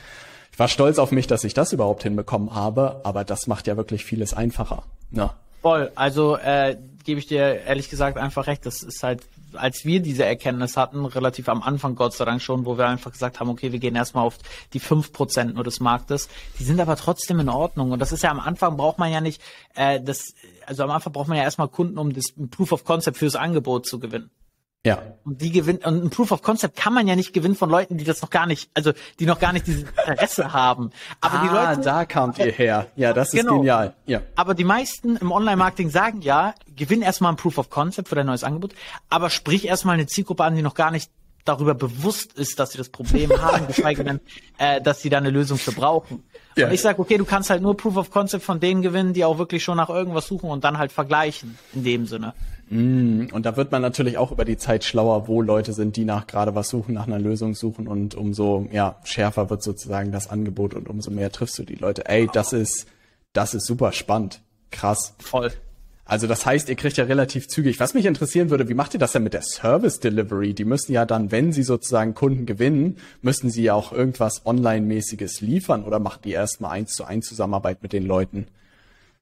Ich war stolz auf mich, dass ich das überhaupt hinbekommen habe, aber das macht ja wirklich vieles einfacher. Ja. Voll. Also äh, gebe ich dir ehrlich gesagt einfach recht. Das ist halt als wir diese Erkenntnis hatten, relativ am Anfang Gott sei Dank schon, wo wir einfach gesagt haben, okay, wir gehen erstmal auf die fünf Prozent nur des Marktes, die sind aber trotzdem in Ordnung. Und das ist ja am Anfang braucht man ja nicht, äh, das, also am Anfang braucht man ja erstmal Kunden, um das Proof of Concept fürs Angebot zu gewinnen. Ja. Und die gewinnt, und ein Proof of Concept kann man ja nicht gewinnen von Leuten, die das noch gar nicht, also die noch gar nicht dieses Interesse haben. Aber ah, die Leute. da kamt ihr her. Ja, das ist genau. genial. Ja. Aber die meisten im Online-Marketing sagen ja, gewinn erstmal ein Proof of Concept für dein neues Angebot, aber sprich erstmal eine Zielgruppe an, die noch gar nicht darüber bewusst ist, dass sie das Problem haben, geschweige denn, äh, dass sie da eine Lösung für brauchen. Ja. Und ich sage, okay, du kannst halt nur Proof of Concept von denen gewinnen, die auch wirklich schon nach irgendwas suchen und dann halt vergleichen, in dem Sinne. Mm, und da wird man natürlich auch über die Zeit schlauer, wo Leute sind, die nach gerade was suchen, nach einer Lösung suchen und umso ja, schärfer wird sozusagen das Angebot und umso mehr triffst du die Leute. Ey, das ist, das ist super spannend. Krass. Voll. Also das heißt, ihr kriegt ja relativ zügig. Was mich interessieren würde, wie macht ihr das denn mit der Service Delivery? Die müssen ja dann, wenn sie sozusagen Kunden gewinnen, müssen sie ja auch irgendwas Online-mäßiges liefern oder macht die erstmal eins zu eins Zusammenarbeit mit den Leuten?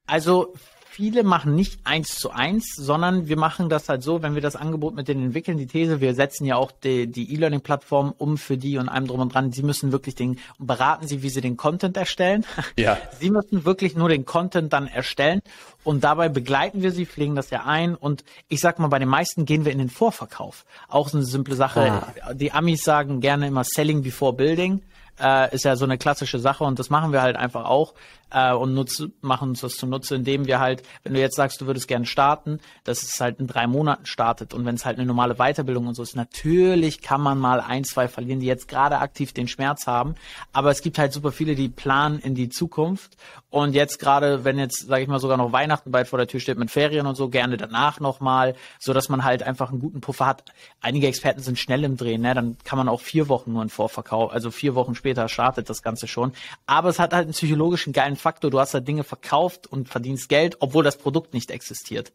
Also viele machen nicht eins zu eins, sondern wir machen das halt so, wenn wir das Angebot mit denen entwickeln, die These, wir setzen ja auch die, die E-Learning-Plattform um für die und allem drum und dran. Sie müssen wirklich den, beraten sie, wie sie den Content erstellen. Ja. Sie müssen wirklich nur den Content dann erstellen und dabei begleiten wir sie, pflegen das ja ein und ich sag mal, bei den meisten gehen wir in den Vorverkauf. Auch so eine simple Sache. Ah. Die Amis sagen gerne immer Selling before Building äh, ist ja so eine klassische Sache und das machen wir halt einfach auch äh, und nutz, machen uns das zunutze, indem wir halt, wenn du jetzt sagst, du würdest gerne starten, dass es halt in drei Monaten startet und wenn es halt eine normale Weiterbildung und so ist, natürlich kann man mal ein, zwei verlieren, die jetzt gerade aktiv den Schmerz haben, aber es gibt halt super viele, die planen in die Zukunft und jetzt gerade, wenn jetzt, sage ich mal, sogar noch Weihnachten bald vor der Tür steht mit Ferien und so, gerne danach nochmal, so dass man halt einfach einen guten Puffer hat. Einige Experten sind schnell im Drehen, ne? dann kann man auch vier Wochen nur in Vorverkauf, also vier Wochen später startet das Ganze schon. Aber es hat halt einen psychologischen geilen Faktor. Du hast da Dinge verkauft und verdienst Geld, obwohl das Produkt nicht existiert.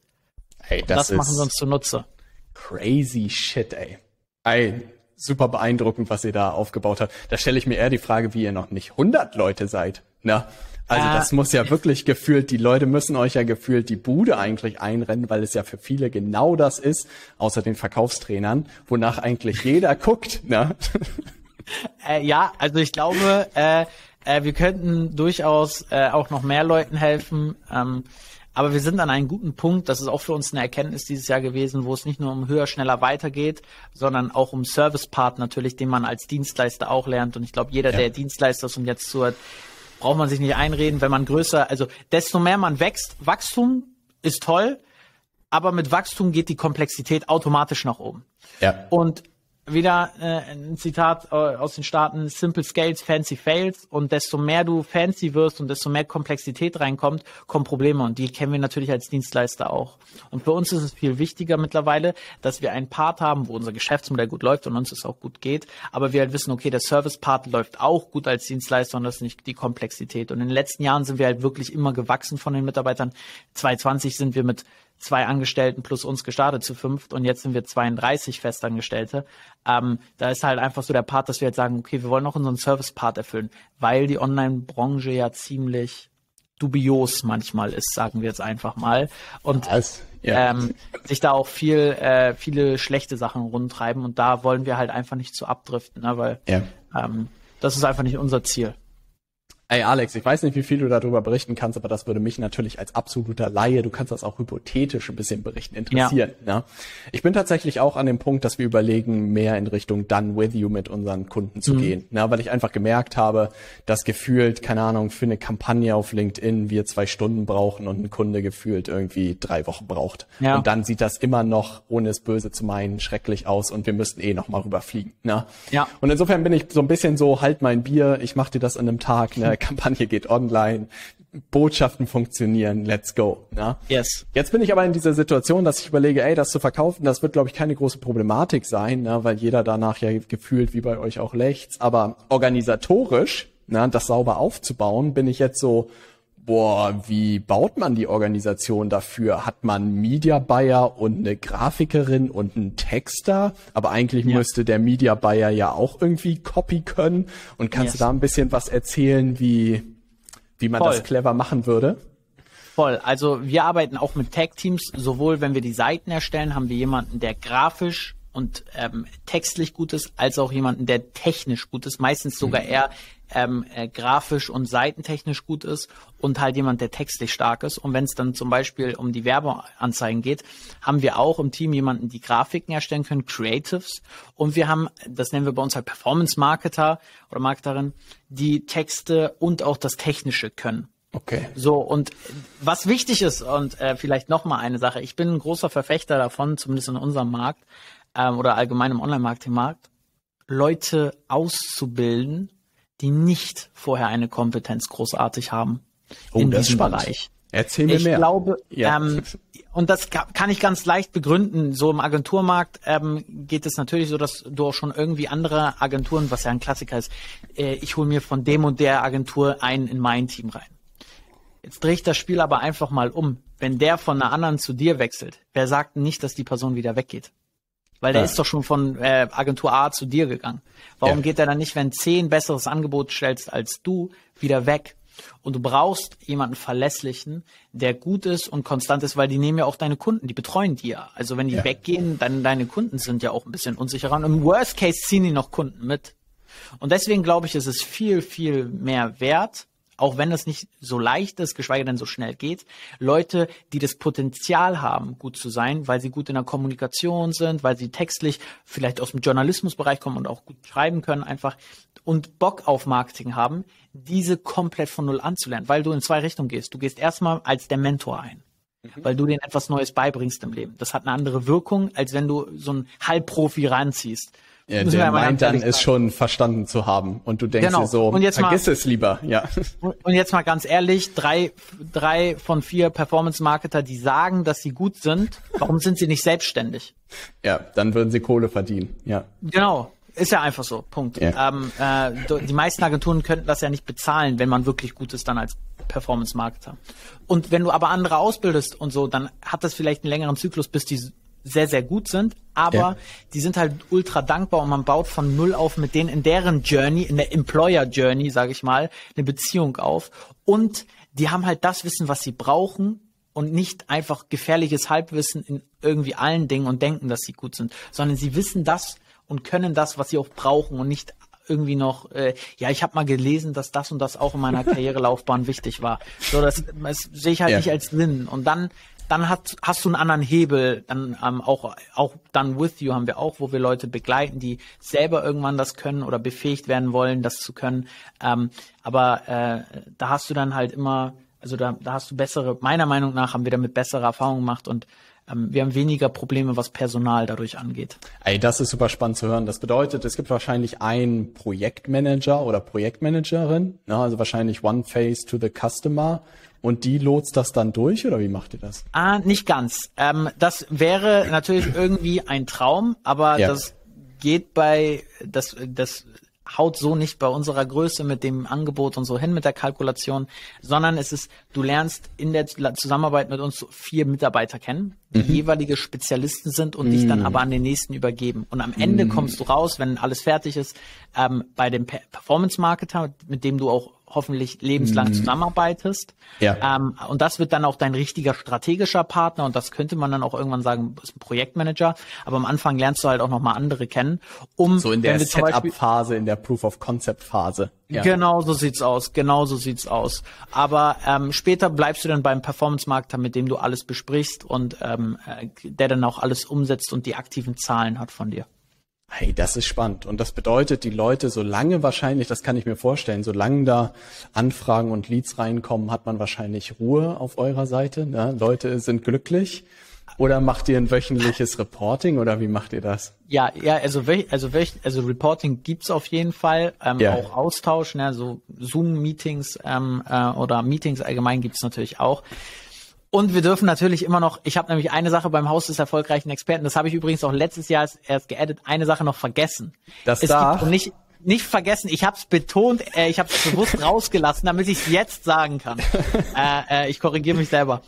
Hey, das, das machen wir uns zunutze. Crazy shit, ey. Ey, super beeindruckend, was ihr da aufgebaut habt. Da stelle ich mir eher die Frage, wie ihr noch nicht 100 Leute seid. Na, also das muss ja wirklich gefühlt, die Leute müssen euch ja gefühlt die Bude eigentlich einrennen, weil es ja für viele genau das ist, außer den Verkaufstrainern, wonach eigentlich jeder guckt. Ne? Äh, ja, also ich glaube, äh, äh, wir könnten durchaus äh, auch noch mehr Leuten helfen. Ähm, aber wir sind an einem guten Punkt. Das ist auch für uns eine Erkenntnis dieses Jahr gewesen, wo es nicht nur um höher, schneller weitergeht, sondern auch um Service-Part natürlich, den man als Dienstleister auch lernt. Und ich glaube, jeder, ja. der Dienstleister ist und jetzt zuhört, braucht man sich nicht einreden, wenn man größer, also desto mehr man wächst, Wachstum ist toll, aber mit Wachstum geht die Komplexität automatisch nach oben. Ja. Und wieder äh, ein Zitat äh, aus den Staaten, Simple Scales, Fancy Fails. Und desto mehr du fancy wirst und desto mehr Komplexität reinkommt, kommen Probleme. Und die kennen wir natürlich als Dienstleister auch. Und für uns ist es viel wichtiger mittlerweile, dass wir einen Part haben, wo unser Geschäftsmodell gut läuft und uns es auch gut geht. Aber wir halt wissen, okay, der Service-Part läuft auch gut als Dienstleister und das ist nicht die Komplexität. Und in den letzten Jahren sind wir halt wirklich immer gewachsen von den Mitarbeitern. 2020 sind wir mit zwei Angestellten plus uns gestartet zu fünft und jetzt sind wir 32 Festangestellte. Ähm, da ist halt einfach so der Part, dass wir jetzt sagen, okay, wir wollen noch unseren Service-Part erfüllen, weil die Online-Branche ja ziemlich dubios manchmal ist, sagen wir jetzt einfach mal. Und ja. ähm, sich da auch viel, äh, viele schlechte Sachen rundtreiben und da wollen wir halt einfach nicht zu abdriften, ne, weil ja. ähm, das ist einfach nicht unser Ziel. Ey Alex, ich weiß nicht, wie viel du darüber berichten kannst, aber das würde mich natürlich als absoluter Laie, du kannst das auch hypothetisch ein bisschen berichten, interessieren. Ja. Ne? Ich bin tatsächlich auch an dem Punkt, dass wir überlegen, mehr in Richtung Done with you mit unseren Kunden zu mhm. gehen. Ne? Weil ich einfach gemerkt habe, dass gefühlt, keine Ahnung, für eine Kampagne auf LinkedIn wir zwei Stunden brauchen und ein Kunde gefühlt irgendwie drei Wochen braucht. Ja. Und dann sieht das immer noch, ohne es böse zu meinen, schrecklich aus und wir müssten eh noch mal rüberfliegen. Ne? Ja. Und insofern bin ich so ein bisschen so, halt mein Bier, ich mach dir das an einem Tag, ne? Kampagne geht online, Botschaften funktionieren, let's go. Ja? Yes. Jetzt bin ich aber in dieser Situation, dass ich überlege, ey, das zu verkaufen, das wird, glaube ich, keine große Problematik sein, ne? weil jeder danach ja gefühlt wie bei euch auch lächts. Aber organisatorisch, ne, das sauber aufzubauen, bin ich jetzt so, boah, wie baut man die Organisation dafür? Hat man Media Buyer und eine Grafikerin und einen Texter? Aber eigentlich ja. müsste der Media Buyer ja auch irgendwie Copy können. Und kannst yes. du da ein bisschen was erzählen, wie, wie man Voll. das clever machen würde? Voll. Also wir arbeiten auch mit Tag-Teams. Sowohl wenn wir die Seiten erstellen, haben wir jemanden, der grafisch und ähm, textlich gut ist, als auch jemanden, der technisch gut ist. Meistens sogar mhm. eher ähm, äh, grafisch und seitentechnisch gut ist und halt jemand, der textlich stark ist. Und wenn es dann zum Beispiel um die Werbeanzeigen geht, haben wir auch im Team jemanden, die Grafiken erstellen können, Creatives. Und wir haben, das nennen wir bei uns halt Performance-Marketer oder Marketerin, die Texte und auch das Technische können. Okay. So, und was wichtig ist, und äh, vielleicht noch mal eine Sache, ich bin ein großer Verfechter davon, zumindest in unserem Markt ähm, oder allgemein im Online-Marketing-Markt, Leute auszubilden, die nicht vorher eine Kompetenz großartig haben oh, in diesem Bereich. Erzähl mir ich mehr. Ich glaube, ja. ähm, und das kann ich ganz leicht begründen. So im Agenturmarkt ähm, geht es natürlich so, dass du auch schon irgendwie andere Agenturen, was ja ein Klassiker ist, äh, ich hole mir von dem und der Agentur einen in mein Team rein. Jetzt drehe ich das Spiel aber einfach mal um. Wenn der von einer anderen zu dir wechselt, wer sagt nicht, dass die Person wieder weggeht? Weil der ja. ist doch schon von äh, Agentur A zu dir gegangen. Warum ja. geht er dann nicht, wenn zehn besseres Angebot stellst als du, wieder weg? Und du brauchst jemanden verlässlichen, der gut ist und konstant ist, weil die nehmen ja auch deine Kunden, die betreuen die ja. Also wenn die ja. weggehen, dann deine Kunden sind ja auch ein bisschen unsicherer. Und im Worst Case ziehen die noch Kunden mit. Und deswegen glaube ich, ist es viel, viel mehr wert, auch wenn das nicht so leicht ist, geschweige denn so schnell geht, Leute, die das Potenzial haben, gut zu sein, weil sie gut in der Kommunikation sind, weil sie textlich vielleicht aus dem Journalismusbereich kommen und auch gut schreiben können, einfach und Bock auf Marketing haben, diese komplett von Null anzulernen, weil du in zwei Richtungen gehst. Du gehst erstmal als der Mentor ein mhm. weil du denen etwas Neues beibringst im Leben. Das hat eine andere Wirkung, als wenn du so einen Halbprofi ranziehst. Ja, der meint dann, es schon verstanden zu haben. Und du denkst genau. dir so, und jetzt vergiss mal, es lieber, ja. Und jetzt mal ganz ehrlich, drei, drei von vier Performance-Marketer, die sagen, dass sie gut sind, warum sind sie nicht selbstständig? Ja, dann würden sie Kohle verdienen, ja. Genau. Ist ja einfach so, Punkt. Ja. Ähm, äh, die meisten Agenturen könnten das ja nicht bezahlen, wenn man wirklich gut ist dann als Performance-Marketer. Und wenn du aber andere ausbildest und so, dann hat das vielleicht einen längeren Zyklus, bis die sehr, sehr gut sind, aber ja. die sind halt ultra dankbar und man baut von null auf mit denen in deren Journey, in der Employer Journey, sage ich mal, eine Beziehung auf. Und die haben halt das Wissen, was sie brauchen und nicht einfach gefährliches Halbwissen in irgendwie allen Dingen und denken, dass sie gut sind, sondern sie wissen das und können das, was sie auch brauchen und nicht irgendwie noch, äh, ja, ich habe mal gelesen, dass das und das auch in meiner Karrierelaufbahn wichtig war. So, das, das sehe ich halt ja. nicht als Sinn. Und dann dann hast, hast du einen anderen Hebel. Dann ähm, auch auch dann with you haben wir auch, wo wir Leute begleiten, die selber irgendwann das können oder befähigt werden wollen, das zu können. Ähm, aber äh, da hast du dann halt immer, also da, da hast du bessere. Meiner Meinung nach haben wir damit bessere Erfahrungen gemacht und wir haben weniger Probleme, was Personal dadurch angeht. Ey, das ist super spannend zu hören. Das bedeutet, es gibt wahrscheinlich einen Projektmanager oder Projektmanagerin, ne, also wahrscheinlich One Face to the Customer und die lotst das dann durch oder wie macht ihr das? Ah, nicht ganz. Ähm, das wäre natürlich irgendwie ein Traum, aber ja. das geht bei, das, das haut so nicht bei unserer Größe mit dem Angebot und so hin mit der Kalkulation, sondern es ist, du lernst in der Zusammenarbeit mit uns vier Mitarbeiter kennen, die mhm. jeweilige Spezialisten sind und mhm. dich dann mhm. aber an den nächsten übergeben. Und am Ende mhm. kommst du raus, wenn alles fertig ist, ähm, bei dem Performance Marketer, mit dem du auch hoffentlich lebenslang mhm. zusammenarbeitest. Ja. Ähm, und das wird dann auch dein richtiger strategischer Partner und das könnte man dann auch irgendwann sagen, ist ein Projektmanager. Aber am Anfang lernst du halt auch nochmal andere kennen, um so in der Setup-Phase, in der Proof-of-Concept-Phase. Ja. Genau so sieht's aus, genau so sieht's aus. Aber ähm, später bleibst du dann beim Performance-Marketer, mit dem du alles besprichst und ähm, äh, der dann auch alles umsetzt und die aktiven Zahlen hat von dir. Hey, das ist spannend. Und das bedeutet, die Leute, solange wahrscheinlich, das kann ich mir vorstellen, solange da Anfragen und Leads reinkommen, hat man wahrscheinlich Ruhe auf eurer Seite. Ne? Leute sind glücklich. Oder macht ihr ein wöchentliches Reporting oder wie macht ihr das? Ja, ja, also also also Reporting gibt's auf jeden Fall, ähm, ja. auch Austausch, ne, so Zoom-Meetings ähm, äh, oder Meetings allgemein gibt's natürlich auch. Und wir dürfen natürlich immer noch, ich habe nämlich eine Sache beim Haus des erfolgreichen Experten, das habe ich übrigens auch letztes Jahr erst geaddet, eine Sache noch vergessen. Das es da. Gibt nicht, nicht vergessen, ich habe es betont, äh, ich habe es bewusst rausgelassen, damit ich es jetzt sagen kann. äh, äh, ich korrigiere mich selber.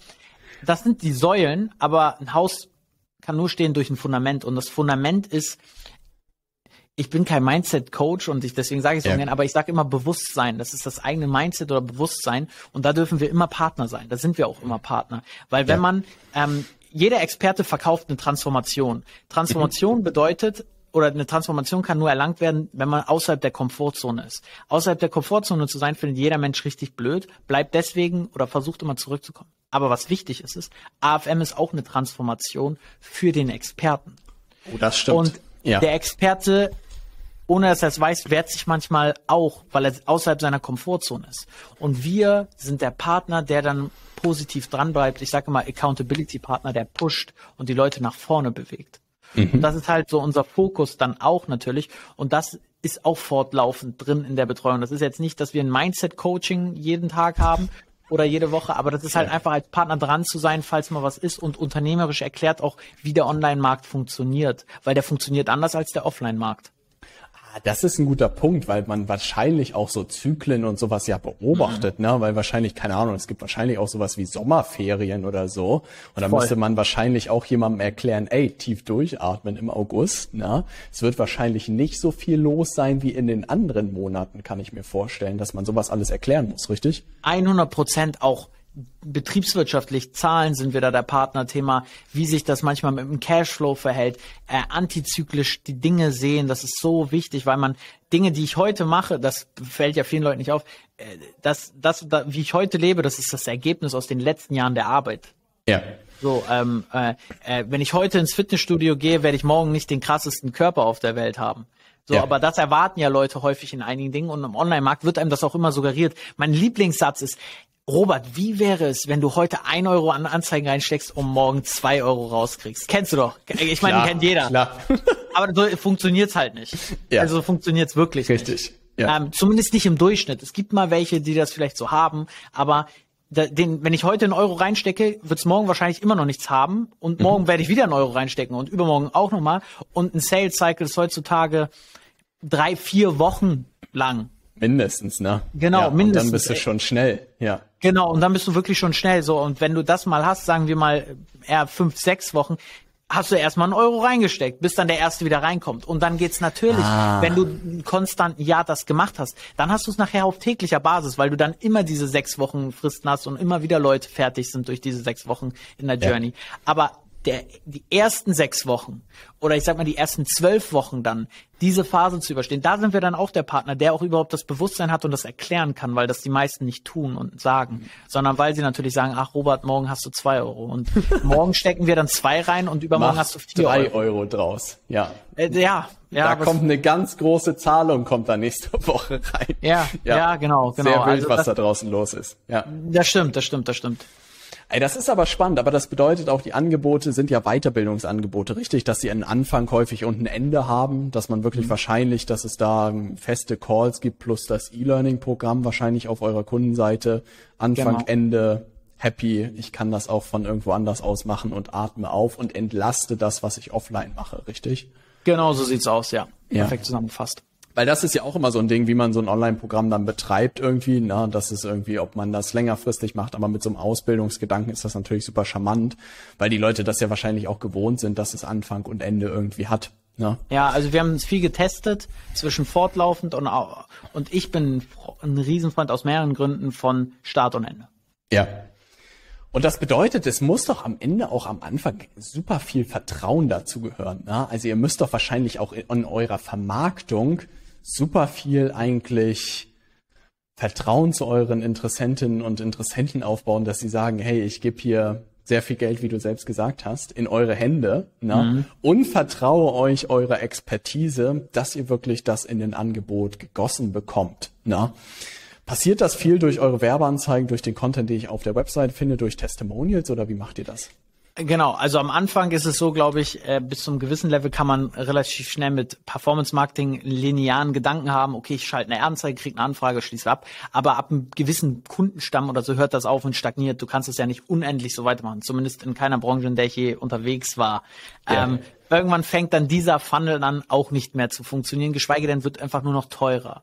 Das sind die Säulen, aber ein Haus kann nur stehen durch ein Fundament. Und das Fundament ist ich bin kein Mindset-Coach und ich, deswegen sage ich es so ja. gerne, aber ich sage immer Bewusstsein. Das ist das eigene Mindset oder Bewusstsein. Und da dürfen wir immer Partner sein. Da sind wir auch immer Partner. Weil wenn ja. man, ähm, jeder Experte verkauft eine Transformation. Transformation mhm. bedeutet, oder eine Transformation kann nur erlangt werden, wenn man außerhalb der Komfortzone ist. Außerhalb der Komfortzone zu sein, findet jeder Mensch richtig blöd, bleibt deswegen oder versucht immer zurückzukommen. Aber was wichtig ist, ist, AFM ist auch eine Transformation für den Experten. Oh, das stimmt. Und ja. der Experte ohne dass er es weiß, wehrt sich manchmal auch, weil er außerhalb seiner Komfortzone ist. Und wir sind der Partner, der dann positiv dran bleibt. Ich sage immer Accountability-Partner, der pusht und die Leute nach vorne bewegt. Mhm. Und das ist halt so unser Fokus dann auch natürlich. Und das ist auch fortlaufend drin in der Betreuung. Das ist jetzt nicht, dass wir ein Mindset-Coaching jeden Tag haben, oder jede Woche, aber das ist halt ja. einfach als Partner dran zu sein, falls mal was ist und unternehmerisch erklärt auch, wie der Online-Markt funktioniert, weil der funktioniert anders als der Offline-Markt Das ist ein guter Punkt, weil man wahrscheinlich auch so Zyklen und sowas ja beobachtet, ne? Weil wahrscheinlich, keine Ahnung, es gibt wahrscheinlich auch sowas wie Sommerferien oder so. Und da müsste man wahrscheinlich auch jemandem erklären, ey, tief durchatmen im August, ne? Es wird wahrscheinlich nicht so viel los sein wie in den anderen Monaten, kann ich mir vorstellen, dass man sowas alles erklären muss, richtig? 100 Prozent auch betriebswirtschaftlich, Zahlen sind wieder der Partnerthema, wie sich das manchmal mit dem Cashflow verhält, äh, antizyklisch die Dinge sehen, das ist so wichtig, weil man Dinge, die ich heute mache, das fällt ja vielen Leuten nicht auf, äh, das, das, das, wie ich heute lebe, das ist das Ergebnis aus den letzten Jahren der Arbeit. Ja. So, ähm, äh, äh, wenn ich heute ins Fitnessstudio gehe, werde ich morgen nicht den krassesten Körper auf der Welt haben. So, ja. aber das erwarten ja Leute häufig in einigen Dingen und im Online-Markt wird einem das auch immer suggeriert. Mein Lieblingssatz ist, Robert, wie wäre es, wenn du heute ein Euro an Anzeigen reinsteckst und morgen zwei Euro rauskriegst? Kennst du doch. Ich meine, kennt jeder. Klar. Aber so funktioniert's halt nicht. Ja. Also funktioniert's wirklich Richtig. nicht. Ja. Ähm, zumindest nicht im Durchschnitt. Es gibt mal welche, die das vielleicht so haben, aber den, wenn ich heute einen Euro reinstecke, wird's morgen wahrscheinlich immer noch nichts haben und morgen mhm. werde ich wieder einen Euro reinstecken und übermorgen auch nochmal. Und ein Sales Cycle ist heutzutage drei, vier Wochen lang. Mindestens, ne? Genau, ja, mindestens. Und dann bist du schon schnell, ja. Genau, und dann bist du wirklich schon schnell so. Und wenn du das mal hast, sagen wir mal eher fünf, sechs Wochen, hast du erstmal einen Euro reingesteckt, bis dann der erste wieder reinkommt. Und dann geht's natürlich, ah. wenn du konstant ein Jahr das gemacht hast, dann hast du es nachher auf täglicher Basis, weil du dann immer diese sechs Wochen Fristen hast und immer wieder Leute fertig sind durch diese sechs Wochen in der Journey. Ja. Aber der, die ersten sechs Wochen oder ich sag mal die ersten zwölf Wochen dann diese Phase zu überstehen, da sind wir dann auch der Partner, der auch überhaupt das Bewusstsein hat und das erklären kann, weil das die meisten nicht tun und sagen, sondern weil sie natürlich sagen, ach Robert, morgen hast du zwei Euro und morgen stecken wir dann zwei rein und übermorgen Mach hast du vier drei Euro. Euro draus. Ja. Äh, ja. Ja, da kommt eine ganz große Zahlung, kommt da nächste Woche rein. Ja, ja, ja genau, genau. Sehr wild, also was das, da draußen los ist. Ja. Das stimmt, das stimmt, das stimmt. Ey, das ist aber spannend, aber das bedeutet auch, die Angebote sind ja Weiterbildungsangebote, richtig, dass sie einen Anfang häufig und ein Ende haben, dass man wirklich mhm. wahrscheinlich, dass es da feste Calls gibt plus das E-Learning-Programm wahrscheinlich auf eurer Kundenseite, Anfang, genau. Ende, happy, ich kann das auch von irgendwo anders aus machen und atme auf und entlaste das, was ich offline mache, richtig? Genau, so sieht's aus, ja. ja. Perfekt zusammengefasst. Weil das ist ja auch immer so ein Ding, wie man so ein Online-Programm dann betreibt irgendwie. Na, das ist irgendwie, ob man das längerfristig macht, aber mit so einem Ausbildungsgedanken ist das natürlich super charmant, weil die Leute das ja wahrscheinlich auch gewohnt sind, dass es Anfang und Ende irgendwie hat. Ja, ja also wir haben viel getestet zwischen fortlaufend und, und ich bin ein Riesenfreund aus mehreren Gründen von Start und Ende. Ja. Und das bedeutet, es muss doch am Ende auch am Anfang super viel Vertrauen dazu gehören. Ne? Also ihr müsst doch wahrscheinlich auch in eurer Vermarktung super viel eigentlich Vertrauen zu euren Interessentinnen und Interessenten aufbauen, dass sie sagen, hey, ich gebe hier sehr viel Geld, wie du selbst gesagt hast, in eure Hände ne? Mhm. und vertraue euch eurer Expertise, dass ihr wirklich das in den Angebot gegossen bekommt. Ne? Passiert das viel durch eure Werbeanzeigen, durch den Content, den ich auf der Website finde, durch Testimonials oder wie macht ihr das? Genau, also am Anfang ist es so, glaube ich, äh, bis zum gewissen Level kann man relativ schnell mit Performance Marketing linearen Gedanken haben, okay, ich schalte eine Anzeige, kriege eine Anfrage, schließe ab, aber ab einem gewissen Kundenstamm oder so hört das auf und stagniert. Du kannst es ja nicht unendlich so weitermachen, zumindest in keiner Branche, in der ich je unterwegs war. Ja. Ähm, irgendwann fängt dann dieser Funnel an auch nicht mehr zu funktionieren, geschweige denn wird einfach nur noch teurer.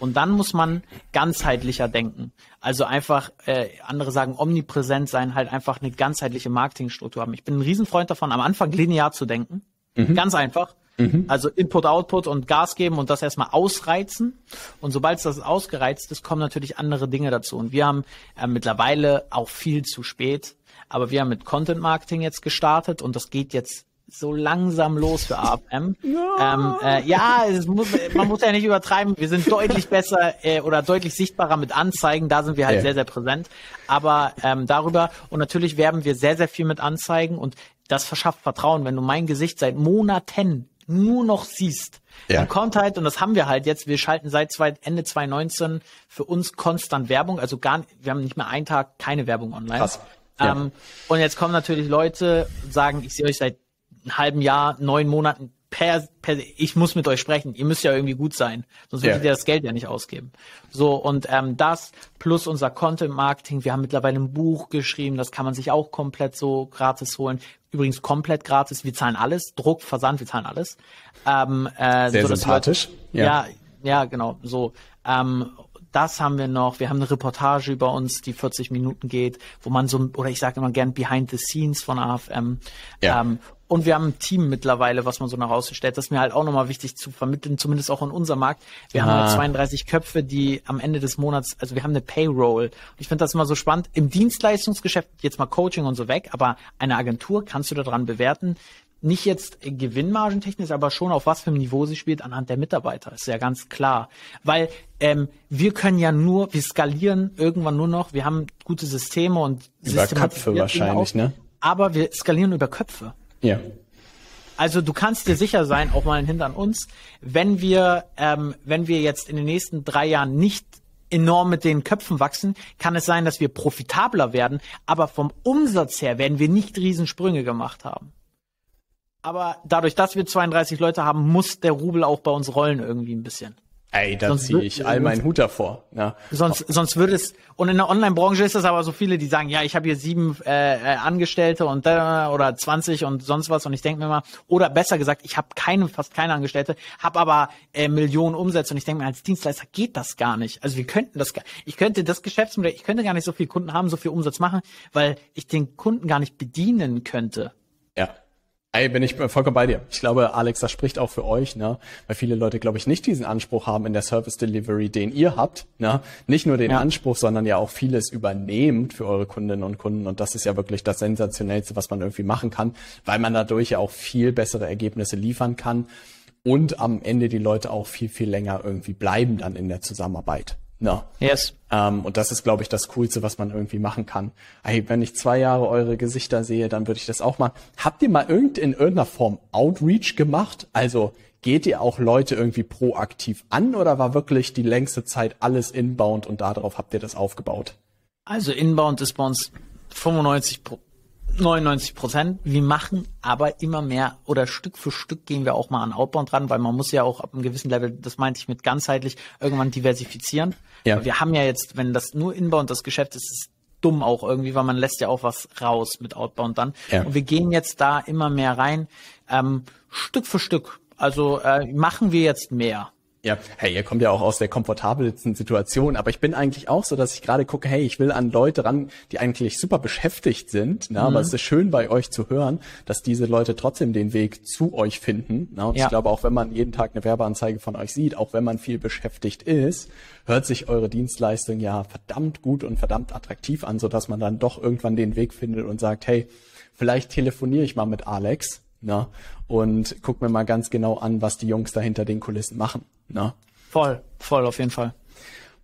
Und dann muss man ganzheitlicher denken. Also einfach, äh, andere sagen omnipräsent sein, halt einfach eine ganzheitliche Marketingstruktur haben. Ich bin ein Riesenfreund davon, am Anfang linear zu denken. Mhm. Ganz einfach. Mhm. Also Input, Output und Gas geben und das erstmal ausreizen. Und sobald das ausgereizt ist, kommen natürlich andere Dinge dazu. Und wir haben äh, mittlerweile auch viel zu spät, aber wir haben mit Content Marketing jetzt gestartet und das geht jetzt so langsam los für AFM. Ja, ähm, äh, ja muss, man muss ja nicht übertreiben. Wir sind deutlich besser äh, oder deutlich sichtbarer mit Anzeigen. Da sind wir halt ja. sehr, sehr präsent. Aber ähm, darüber und natürlich werben wir sehr, sehr viel mit Anzeigen und das verschafft Vertrauen. Wenn du mein Gesicht seit Monaten nur noch siehst, ja. dann kommt halt, und das haben wir halt jetzt, wir schalten seit zwei, Ende 2019 für uns konstant Werbung, also gar wir haben nicht mehr einen Tag keine Werbung online. Krass. Ja. Ähm, und jetzt kommen natürlich Leute, sagen, ich sehe euch seit halben Jahr, neun Monaten per, per, ich muss mit euch sprechen. Ihr müsst ja irgendwie gut sein, sonst würdet yeah. ihr das Geld ja nicht ausgeben. So und ähm, das plus unser Content Marketing. Wir haben mittlerweile ein Buch geschrieben, das kann man sich auch komplett so gratis holen. Übrigens komplett gratis. Wir zahlen alles, Druck, Versand, wir zahlen alles. Ähm, äh, Sehr so, sympathisch. ja. ja, ja, genau. So ähm, das haben wir noch. Wir haben eine Reportage über uns, die 40 Minuten geht, wo man so, oder ich sage immer gern Behind the Scenes von AFM. Ja. Ähm, und wir haben ein Team mittlerweile, was man so nach außen stellt. Das ist mir halt auch nochmal wichtig zu vermitteln, zumindest auch in unserem Markt. Wir ah. haben halt 32 Köpfe, die am Ende des Monats, also wir haben eine Payroll. Und ich finde das immer so spannend. Im Dienstleistungsgeschäft, jetzt mal Coaching und so weg, aber eine Agentur kannst du daran bewerten, nicht jetzt gewinnmargentechnisch, aber schon auf was für einem Niveau sie spielt anhand der Mitarbeiter. Ist ja ganz klar. Weil ähm, wir können ja nur, wir skalieren irgendwann nur noch, wir haben gute Systeme und Über Köpfe wahrscheinlich, ne? Aber wir skalieren über Köpfe. Ja. Also du kannst dir sicher sein, auch mal hinter uns, wenn wir, ähm, wenn wir jetzt in den nächsten drei Jahren nicht enorm mit den Köpfen wachsen, kann es sein, dass wir profitabler werden, aber vom Umsatz her werden wir nicht Riesensprünge gemacht haben. Aber dadurch, dass wir 32 Leute haben, muss der Rubel auch bei uns rollen irgendwie ein bisschen. Ey, da ziehe ich all meinen Hut davor. Ja. Sonst, sonst würde es, und in der Online-Branche ist es aber so viele, die sagen, ja, ich habe hier sieben äh, äh Angestellte und äh, oder 20 und sonst was und ich denke mir mal, oder besser gesagt, ich habe keine, fast keine Angestellte, habe aber äh, Millionen Umsätze und ich denke mir, als Dienstleister geht das gar nicht. Also wir könnten das, ich könnte das Geschäftsmodell, ich könnte gar nicht so viel Kunden haben, so viel Umsatz machen, weil ich den Kunden gar nicht bedienen könnte. Ja. Ey, bin ich vollkommen bei dir. Ich glaube, Alex, das spricht auch für euch, ne? Weil viele Leute, glaube ich, nicht diesen Anspruch haben in der Service Delivery, den ihr habt, ne? Nicht nur den ja. Anspruch, sondern ja auch vieles übernehmt für eure Kundinnen und Kunden. Und das ist ja wirklich das Sensationellste, was man irgendwie machen kann, weil man dadurch ja auch viel bessere Ergebnisse liefern kann und am Ende die Leute auch viel, viel länger irgendwie bleiben dann in der Zusammenarbeit. No. Yes. Ähm, und das ist, glaube ich, das Coolste, was man irgendwie machen kann. Ey, wenn ich zwei Jahre eure Gesichter sehe, dann würde ich das auch machen. Habt ihr mal irgend in irgendeiner Form Outreach gemacht? Also geht ihr auch Leute irgendwie proaktiv an oder war wirklich die längste Zeit alles inbound und darauf habt ihr das aufgebaut? Also inbound ist bei uns 95 99 Prozent. Wir machen aber immer mehr oder Stück für Stück gehen wir auch mal an Outbound dran, weil man muss ja auch ab einem gewissen Level, das meinte ich mit ganzheitlich, irgendwann diversifizieren. Ja. Wir haben ja jetzt, wenn das nur Inbound das Geschäft ist, ist dumm auch irgendwie, weil man lässt ja auch was raus mit Outbound dann. Ja. Und wir gehen jetzt da immer mehr rein, ähm, Stück für Stück. Also äh, machen wir jetzt mehr. Ja, hey, ihr kommt ja auch aus der komfortabelsten Situation, aber ich bin eigentlich auch so, dass ich gerade gucke, hey, ich will an Leute ran, die eigentlich super beschäftigt sind, ne? Mhm. aber es ist schön bei euch zu hören, dass diese Leute trotzdem den Weg zu euch finden. Ne? Und ja. ich glaube, auch wenn man jeden Tag eine Werbeanzeige von euch sieht, auch wenn man viel beschäftigt ist, hört sich eure Dienstleistung ja verdammt gut und verdammt attraktiv an, so dass man dann doch irgendwann den Weg findet und sagt, hey, vielleicht telefoniere ich mal mit Alex ne? und guck mir mal ganz genau an, was die Jungs da hinter den Kulissen machen. Ne? Voll, voll auf jeden Fall.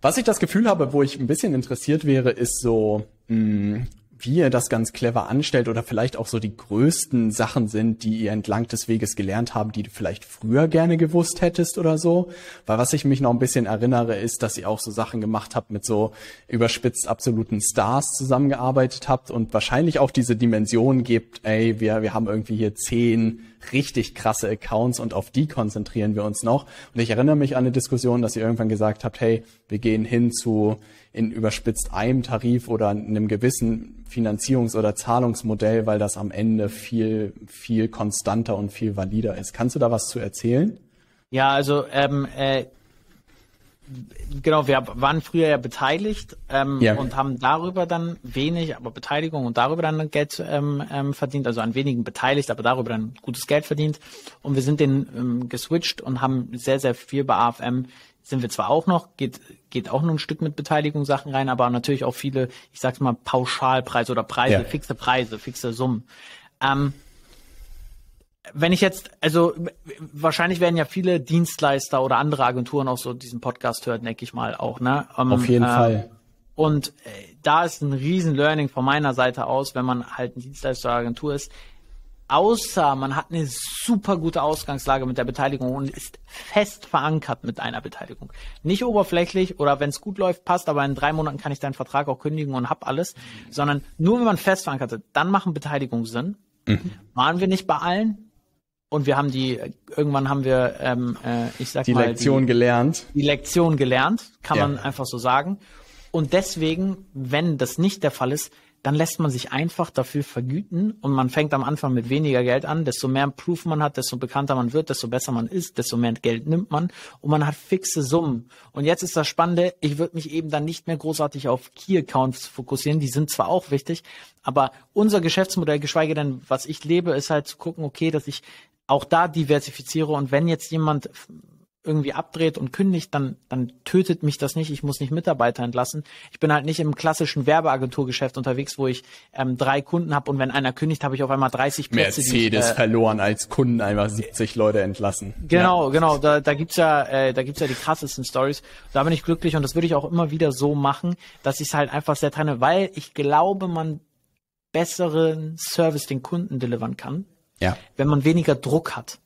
Was ich das Gefühl habe, wo ich ein bisschen interessiert wäre, ist so, mh, mm, wie ihr das ganz clever anstellt oder vielleicht auch so die größten Sachen sind, die ihr entlang des Weges gelernt habt, die du vielleicht früher gerne gewusst hättest oder so. Weil was ich mich noch ein bisschen erinnere, ist, dass ihr auch so Sachen gemacht habt mit so überspitzt absoluten Stars zusammengearbeitet habt und wahrscheinlich auch diese Dimension gibt, ey, wir, wir haben irgendwie hier zehn richtig krasse Accounts und auf die konzentrieren wir uns noch. Und ich erinnere mich an eine Diskussion, dass ihr irgendwann gesagt habt, hey, wir gehen hin zu in überspitzt einem Tarif oder einem gewissen Finanzierungs- oder Zahlungsmodell, weil das am Ende viel, viel konstanter und viel valider ist. Kannst du da was zu erzählen? Ja, also ähm, äh, genau, wir waren früher ja beteiligt ähm, ja. und haben darüber dann wenig, aber Beteiligung und darüber dann Geld ähm, ähm, verdient, also an wenigen beteiligt, aber darüber dann gutes Geld verdient. Und wir sind den ähm, geswitcht und haben sehr, sehr viel bei AFM sind wir zwar auch noch, geht, geht auch noch ein Stück mit Beteiligungssachen rein, aber natürlich auch viele, ich sag's mal, Pauschalpreise oder Preise, ja. fixe Preise, fixe Summen. Ähm, wenn ich jetzt, also wahrscheinlich werden ja viele Dienstleister oder andere Agenturen auch so diesen Podcast hören, denke ich mal auch, ne? Um, Auf jeden äh, Fall. Und äh, da ist ein riesen Learning von meiner Seite aus, wenn man halt ein Dienstleister oder Agentur ist. Außer man hat eine super gute Ausgangslage mit der Beteiligung und ist fest verankert mit einer Beteiligung. Nicht oberflächlich oder wenn es gut läuft, passt, aber in drei Monaten kann ich deinen Vertrag auch kündigen und hab alles, sondern nur wenn man fest verankert ist, dann machen Beteiligungen Sinn. Mhm. Waren wir nicht bei allen? Und wir haben die, irgendwann haben wir, ähm, äh, ich sag die mal, Lektion die, gelernt. Die Lektion gelernt, kann Ja. man einfach so sagen. Und deswegen, wenn das nicht der Fall ist, dann lässt man sich einfach dafür vergüten und man fängt am Anfang mit weniger Geld an. Desto mehr Proof man hat, desto bekannter man wird, desto besser man ist, desto mehr Geld nimmt man und man hat fixe Summen. Und jetzt ist das Spannende, ich würde mich eben dann nicht mehr großartig auf Key-Accounts fokussieren. Die sind zwar auch wichtig, aber unser Geschäftsmodell, geschweige denn, was ich lebe, ist halt zu gucken, okay, dass ich auch da diversifiziere und wenn jetzt jemand irgendwie abdreht und kündigt, dann, dann tötet mich das nicht. Ich muss nicht Mitarbeiter entlassen. Ich bin halt nicht im klassischen Werbeagenturgeschäft unterwegs, wo ich ähm, drei Kunden habe und wenn einer kündigt, habe ich auf einmal 30 Plätze. die ich, Mercedes äh, verloren als Kunden einfach 70 Leute entlassen. Genau, genau. Da, da gibt's ja, äh, da gibt's ja die krassesten Stories. Da bin ich glücklich und das würde ich auch immer wieder so machen, dass ich es halt einfach sehr trenne, weil ich glaube, man besseren Service den Kunden delivern kann, Ja. wenn man weniger Druck hat.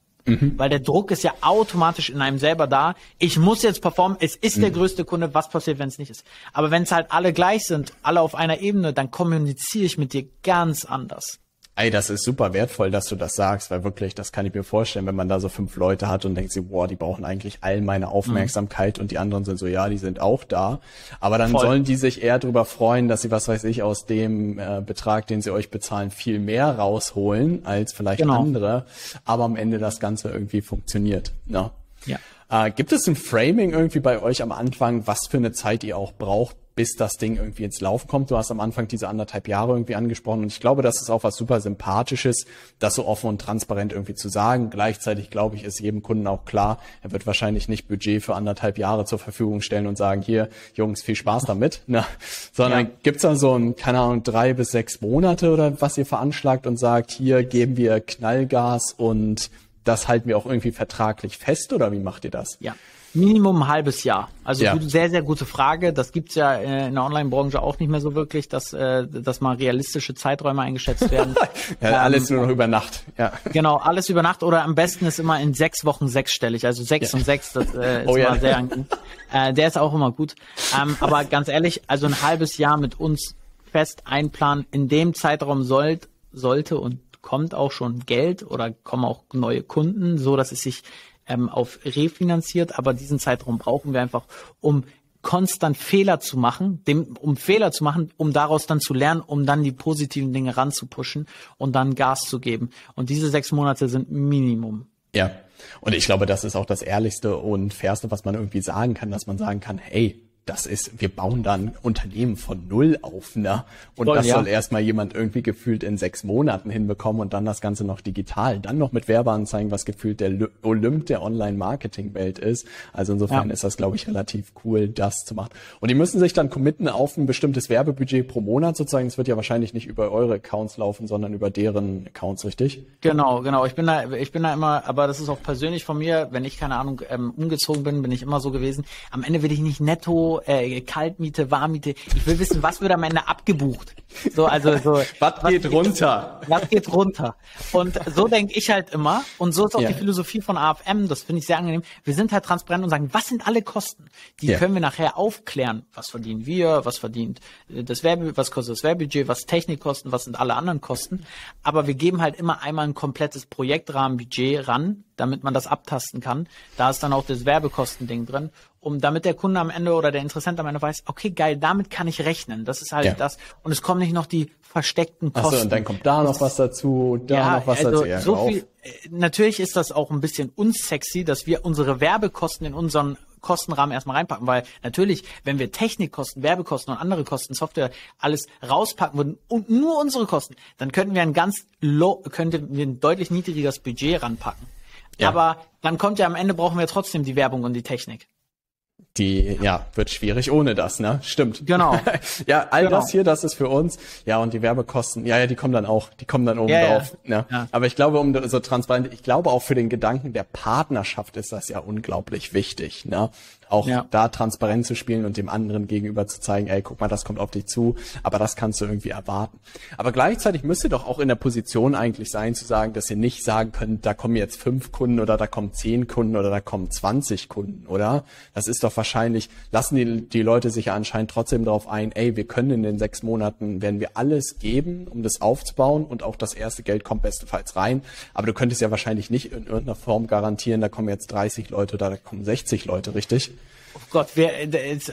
Weil der Druck ist ja automatisch in einem selber da. Ich muss jetzt performen. Es ist der größte Kunde. Was passiert, wenn es nicht ist? Aber wenn es halt alle gleich sind, alle auf einer Ebene, dann kommuniziere ich mit dir ganz anders. Ey, das ist super wertvoll, dass du das sagst, weil wirklich, das kann ich mir vorstellen, wenn man da so fünf Leute hat und denkt sich, boah, die brauchen eigentlich all meine Aufmerksamkeit und die anderen sind so, ja, die sind auch da. Aber dann Voll. sollen die sich eher darüber freuen, dass sie, was weiß ich, aus dem äh, Betrag, den sie euch bezahlen, viel mehr rausholen als vielleicht Genau. andere, aber am Ende das Ganze irgendwie funktioniert. Ne? Ja. Äh, gibt es ein Framing irgendwie bei euch am Anfang, was für eine Zeit ihr auch braucht, bis das Ding irgendwie ins Laufen kommt? Du hast am Anfang diese anderthalb Jahre irgendwie angesprochen und ich glaube, das ist auch was super Sympathisches, das so offen und transparent irgendwie zu sagen. Gleichzeitig glaube ich, ist jedem Kunden auch klar, er wird wahrscheinlich nicht Budget für anderthalb Jahre zur Verfügung stellen und sagen, hier, Jungs, viel Spaß damit, ne? sondern Ja. gibt's da so ein, keine Ahnung, drei bis sechs Monate oder was ihr veranschlagt und sagt, hier geben wir Knallgas und das halten wir auch irgendwie vertraglich fest oder wie macht ihr das? Ja. Minimum ein halbes Jahr. Also Ja. sehr, sehr gute Frage. Das gibt's ja äh, in der Online-Branche auch nicht mehr so wirklich, dass, äh, dass mal realistische Zeiträume eingeschätzt werden. Ja, alles nur noch über Nacht. Ja. Genau, alles über Nacht oder am besten ist immer in sechs Wochen sechsstellig. Also sechs Ja. und sechs, das äh, ist Oh ja. immer sehr. Äh, der ist auch immer gut. Ähm, aber ganz ehrlich, also ein halbes Jahr mit uns fest einplanen, in dem Zeitraum sollt, sollte und kommt auch schon Geld oder kommen auch neue Kunden, so dass es sich ähm, auf refinanziert. Aber diesen Zeitraum brauchen wir einfach, um konstant Fehler zu machen, dem, um Fehler zu machen, um daraus dann zu lernen, um dann die positiven Dinge ranzupushen und dann Gas zu geben. Und diese sechs Monate sind Minimum. Ja. Und ich glaube, das ist auch das Ehrlichste und Fairste, was man irgendwie sagen kann, dass man sagen kann, hey, das ist, wir bauen dann Unternehmen von Null auf, ne? Und Voll, das ja. soll erstmal jemand irgendwie gefühlt in sechs Monaten hinbekommen und dann das Ganze noch digital, dann noch mit Werbeanzeigen, was gefühlt der Olymp der Online-Marketing-Welt ist. Also insofern Ja. ist das, glaube ich, relativ cool, das zu machen. Und die müssen sich dann committen auf ein bestimmtes Werbebudget pro Monat sozusagen. Es wird ja wahrscheinlich nicht über eure Accounts laufen, sondern über deren Accounts, richtig? Genau, genau. Ich bin da, ich bin da immer, aber das ist auch persönlich von mir, wenn ich, keine Ahnung, ähm, umgezogen bin, bin ich immer so gewesen. Am Ende will ich nicht netto, äh, Kaltmiete, Warmmiete. Ich will wissen, was wird am Ende abgebucht. So, also so. Was geht runter? Was geht runter? Und so denke ich halt immer. Und so ist auch Ja. die Philosophie von AFM. Das finde ich sehr angenehm. Wir sind halt transparent und sagen, was sind alle Kosten? Die Ja. können wir nachher aufklären. Was verdienen wir? Was verdient äh, das Werbe? Was kostet das Werbebudget? Was Technikkosten? Was sind alle anderen Kosten? Aber wir geben halt immer einmal ein komplettes Projektrahmenbudget ran, damit man das abtasten kann. Da ist dann auch das Werbekostending drin, um damit der Kunde am Ende oder der Interessent am Ende weiß, okay, geil, damit kann ich rechnen. Das ist halt Ja. das. Und es kommen nicht noch die versteckten Kosten. Achso, und dann kommt da noch was dazu, da noch was also dazu. Ja, so viel, äh, natürlich ist das auch ein bisschen unsexy, dass wir unsere Werbekosten in unseren Kostenrahmen erstmal reinpacken, weil natürlich, wenn wir Technikkosten, Werbekosten und andere Kosten, Software, alles rauspacken würden und nur unsere Kosten, dann könnten wir ein ganz low, könnten wir ein deutlich niedrigeres Budget ranpacken. Ja. Aber dann kommt ja am Ende brauchen wir trotzdem die Werbung und die Technik. Die, ja, wird schwierig ohne das, ne? Stimmt. Genau. ja, all Genau. das hier, das ist für uns. Ja, und die Werbekosten, ja, ja, die kommen dann auch, die kommen dann oben Ja, ja. drauf. Ne? Ja. Aber ich glaube, um so transparent, ich glaube auch für den Gedanken der Partnerschaft ist das ja unglaublich wichtig, ne? Auch ja. da transparent zu spielen und dem anderen gegenüber zu zeigen, ey, guck mal, das kommt auf dich zu, aber das kannst du irgendwie erwarten. Aber gleichzeitig müsst ihr doch auch in der Position eigentlich sein, zu sagen, dass ihr nicht sagen könnt, da kommen jetzt fünf Kunden oder da kommen zehn Kunden oder da kommen 20 Kunden, oder? Das ist doch wahrscheinlich, lassen die, die Leute sich anscheinend trotzdem darauf ein, ey, wir können in den sechs Monaten, werden wir alles geben, um das aufzubauen und auch das erste Geld kommt bestenfalls rein. Aber du könntest ja wahrscheinlich nicht in irgendeiner Form garantieren, da kommen jetzt 30 Leute oder da kommen 60 Leute, richtig? Oh Gott, wir,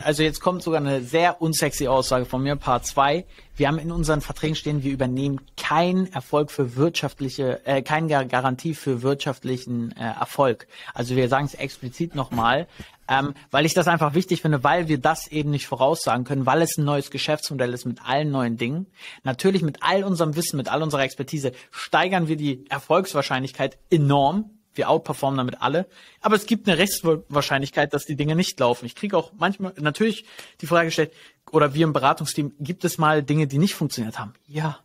also jetzt kommt sogar eine sehr unsexy Aussage von mir, Part 2. Wir haben in unseren Verträgen stehen, wir übernehmen keinen Erfolg für wirtschaftliche, äh, keine Garantie für wirtschaftlichen äh, Erfolg. Also wir sagen es explizit nochmal, ähm, weil ich das einfach wichtig finde, weil wir das eben nicht voraussagen können, weil es ein neues Geschäftsmodell ist mit allen neuen Dingen. Natürlich mit all unserem Wissen, mit all unserer Expertise steigern wir die Erfolgswahrscheinlichkeit enorm wir outperformen damit alle. Aber es gibt eine Restwahrscheinlichkeit, dass die Dinge nicht laufen. Ich kriege auch manchmal natürlich die Frage gestellt, oder wir im Beratungsteam, gibt es mal Dinge, die nicht funktioniert haben? Ja.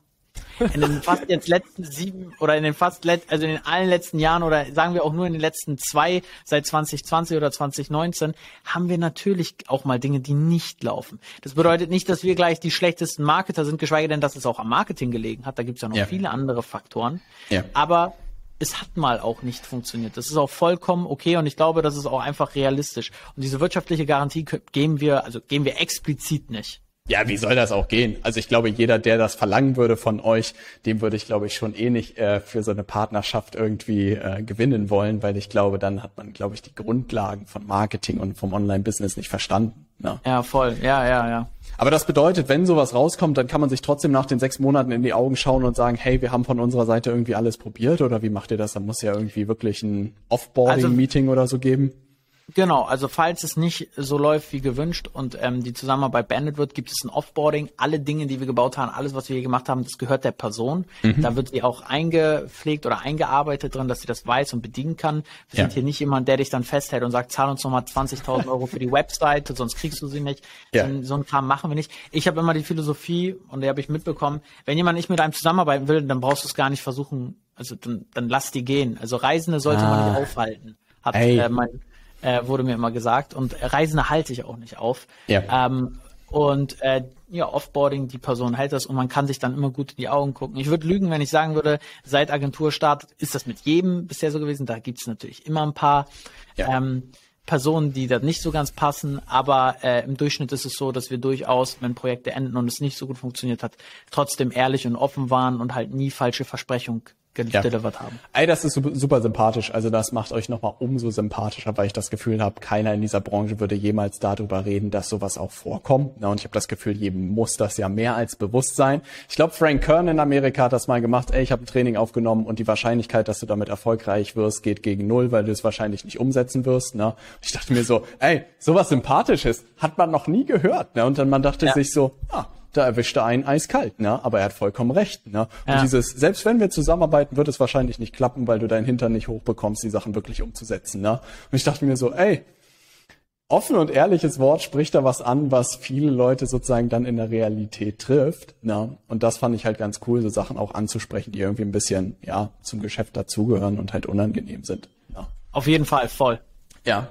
In den fast jetzt letzten sieben oder in den fast let, also in den allen letzten Jahren oder sagen wir auch nur in den letzten zwei seit 2020 oder 2019 haben wir natürlich auch mal Dinge, die nicht laufen. Das bedeutet nicht, dass wir gleich die schlechtesten Marketer sind, geschweige denn, dass es auch am Marketing gelegen hat. Da gibt es ja noch ja. viele andere Faktoren. Ja. Aber es hat mal auch nicht funktioniert. Das ist auch vollkommen okay und ich glaube, das ist auch einfach realistisch. Und diese wirtschaftliche Garantie geben wir, also geben wir explizit nicht. Ja, wie soll das auch gehen? Also ich glaube, jeder, der das verlangen würde von euch, dem würde ich, glaube ich, schon eh nicht äh, für so eine Partnerschaft irgendwie äh, gewinnen wollen, weil ich glaube, dann hat man, glaube ich, die Grundlagen von Marketing und vom Online-Business nicht verstanden. Ja. ja, voll. Ja, ja, ja. Aber das bedeutet, wenn sowas rauskommt, dann kann man sich trotzdem nach den sechs Monaten in die Augen schauen und sagen, hey, wir haben von unserer Seite irgendwie alles probiert oder wie macht ihr das? Da muss ja irgendwie wirklich ein Offboarding-Meeting also, oder so geben. Genau, also falls es nicht so läuft wie gewünscht und ähm, die Zusammenarbeit beendet wird, gibt es ein Offboarding. Alle Dinge, die wir gebaut haben, alles, was wir hier gemacht haben, das gehört der Person. Mhm. Da wird sie auch eingepflegt oder eingearbeitet drin, dass sie das weiß und bedienen kann. Wir ja. sind hier nicht jemand, der dich dann festhält und sagt, zahl uns nochmal 20.000 Euro für die Website, sonst kriegst du sie nicht. Ja. So, so ein Kram machen wir nicht. Ich habe immer die Philosophie, und die habe ich mitbekommen, wenn jemand nicht mit einem zusammenarbeiten will, dann brauchst du es gar nicht versuchen, also dann, dann lass die gehen. Also Reisende sollte ah. man nicht aufhalten. Hat äh, mein äh, wurde mir immer gesagt. Und Reisende halte ich auch nicht auf. Ja. Ähm, und äh, ja, Offboarding, die Person hält das und man kann sich dann immer gut in die Augen gucken. Ich würde lügen, wenn ich sagen würde, seit Agenturstart ist das mit jedem bisher so gewesen. Da gibt's natürlich immer ein paar ja. ähm, Personen, die da nicht so ganz passen, aber äh, im Durchschnitt ist es so, dass wir durchaus, wenn Projekte enden und es nicht so gut funktioniert hat, trotzdem ehrlich und offen waren und halt nie falsche Versprechungen ja. haben. Ey, das ist super sympathisch. Also das macht euch nochmal umso sympathischer, weil ich das Gefühl habe, keiner in dieser Branche würde jemals darüber reden, dass sowas auch vorkommt. Na, und ich habe das Gefühl, jedem muss das ja mehr als bewusst sein. Ich glaube, Frank Kern in Amerika hat das mal gemacht. Ey, ich habe ein Training aufgenommen und die Wahrscheinlichkeit, dass du damit erfolgreich wirst, geht gegen null, weil du es wahrscheinlich nicht umsetzen wirst. Ne? Ich dachte mir so, ey, sowas Sympathisches hat man noch nie gehört. Ne? Und dann man dachte ja. sich so, ah, da erwischt er einen eiskalt, ne? Aber er hat vollkommen recht, ne? Und ja. dieses, selbst wenn wir zusammenarbeiten, wird es wahrscheinlich nicht klappen, weil du deinen Hintern nicht hochbekommst, die Sachen wirklich umzusetzen, ne? Und ich dachte mir so, ey, offen und ehrliches Wort spricht da was an, was viele Leute sozusagen dann in der Realität trifft, ne? Und das fand ich halt ganz cool, so Sachen auch anzusprechen, die irgendwie ein bisschen, ja, zum Geschäft dazugehören und halt unangenehm sind. Ja. Auf jeden Fall, voll. Ja.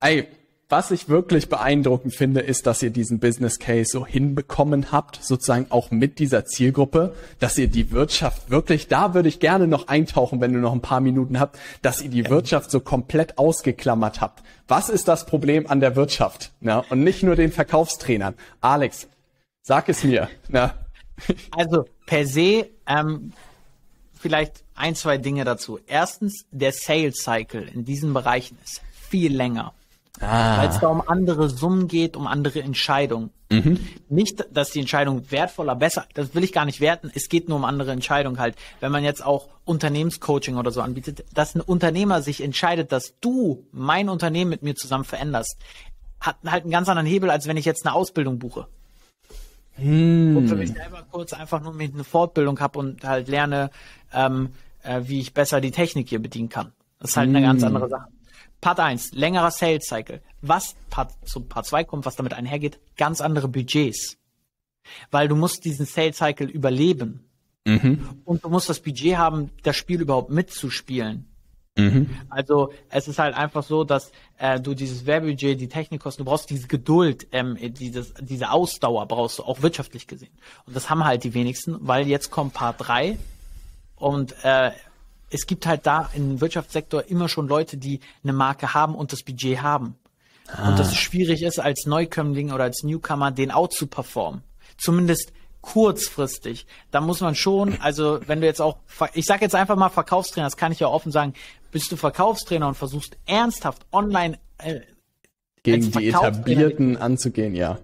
Ey, was ich wirklich beeindruckend finde, ist, dass ihr diesen Business Case so hinbekommen habt, sozusagen auch mit dieser Zielgruppe, dass ihr die Wirtschaft wirklich, da würde ich gerne noch eintauchen, wenn du noch ein paar Minuten habt, dass ihr die Wirtschaft so komplett ausgeklammert habt. Was ist das Problem an der Wirtschaft? Na, und nicht nur den Verkaufstrainern. Alex, sag es mir. Na. Also per se, ähm, vielleicht ein, zwei Dinge dazu. Erstens, der Sales Cycle in diesen Bereichen ist viel länger. Ah. Weil es da um andere Summen geht, um andere Entscheidungen. Mhm. Nicht, dass die Entscheidung wertvoller, besser, das will ich gar nicht werten. Es geht nur um andere Entscheidungen halt. Wenn man jetzt auch Unternehmenscoaching oder so anbietet, dass ein Unternehmer sich entscheidet, dass du mein Unternehmen mit mir zusammen veränderst, hat halt einen ganz anderen Hebel, als wenn ich jetzt eine Ausbildung buche. Hm. Und für mich selber kurz einfach nur mit eine Fortbildung habe und halt lerne, ähm, äh, wie ich besser die Technik hier bedienen kann. Das ist halt hm. eine ganz hm. andere Sache. Part 1, längerer Sales Cycle. Was Part, zu Part 2 kommt, was damit einhergeht, ganz andere Budgets. Weil du musst diesen Sales Cycle überleben. Mhm. Und du musst das Budget haben, das Spiel überhaupt mitzuspielen. Mhm. Also es ist halt einfach so, dass äh, du dieses Werbebudget, die Technikkosten, du brauchst diese Geduld, ähm, dieses, diese Ausdauer brauchst du auch wirtschaftlich gesehen. Und das haben halt die wenigsten, weil jetzt kommt Part 3 und äh, es gibt halt da im Wirtschaftssektor immer schon Leute, die eine Marke haben und das Budget haben. Ah. Und dass es schwierig ist, als Neukömmling oder als Newcomer den out zu performen. Zumindest kurzfristig. Da muss man schon, also wenn du jetzt auch, ich sage jetzt einfach mal Verkaufstrainer, das kann ich ja offen sagen, bist du Verkaufstrainer und versuchst ernsthaft online äh, gegen die etablierten anzugehen, ja.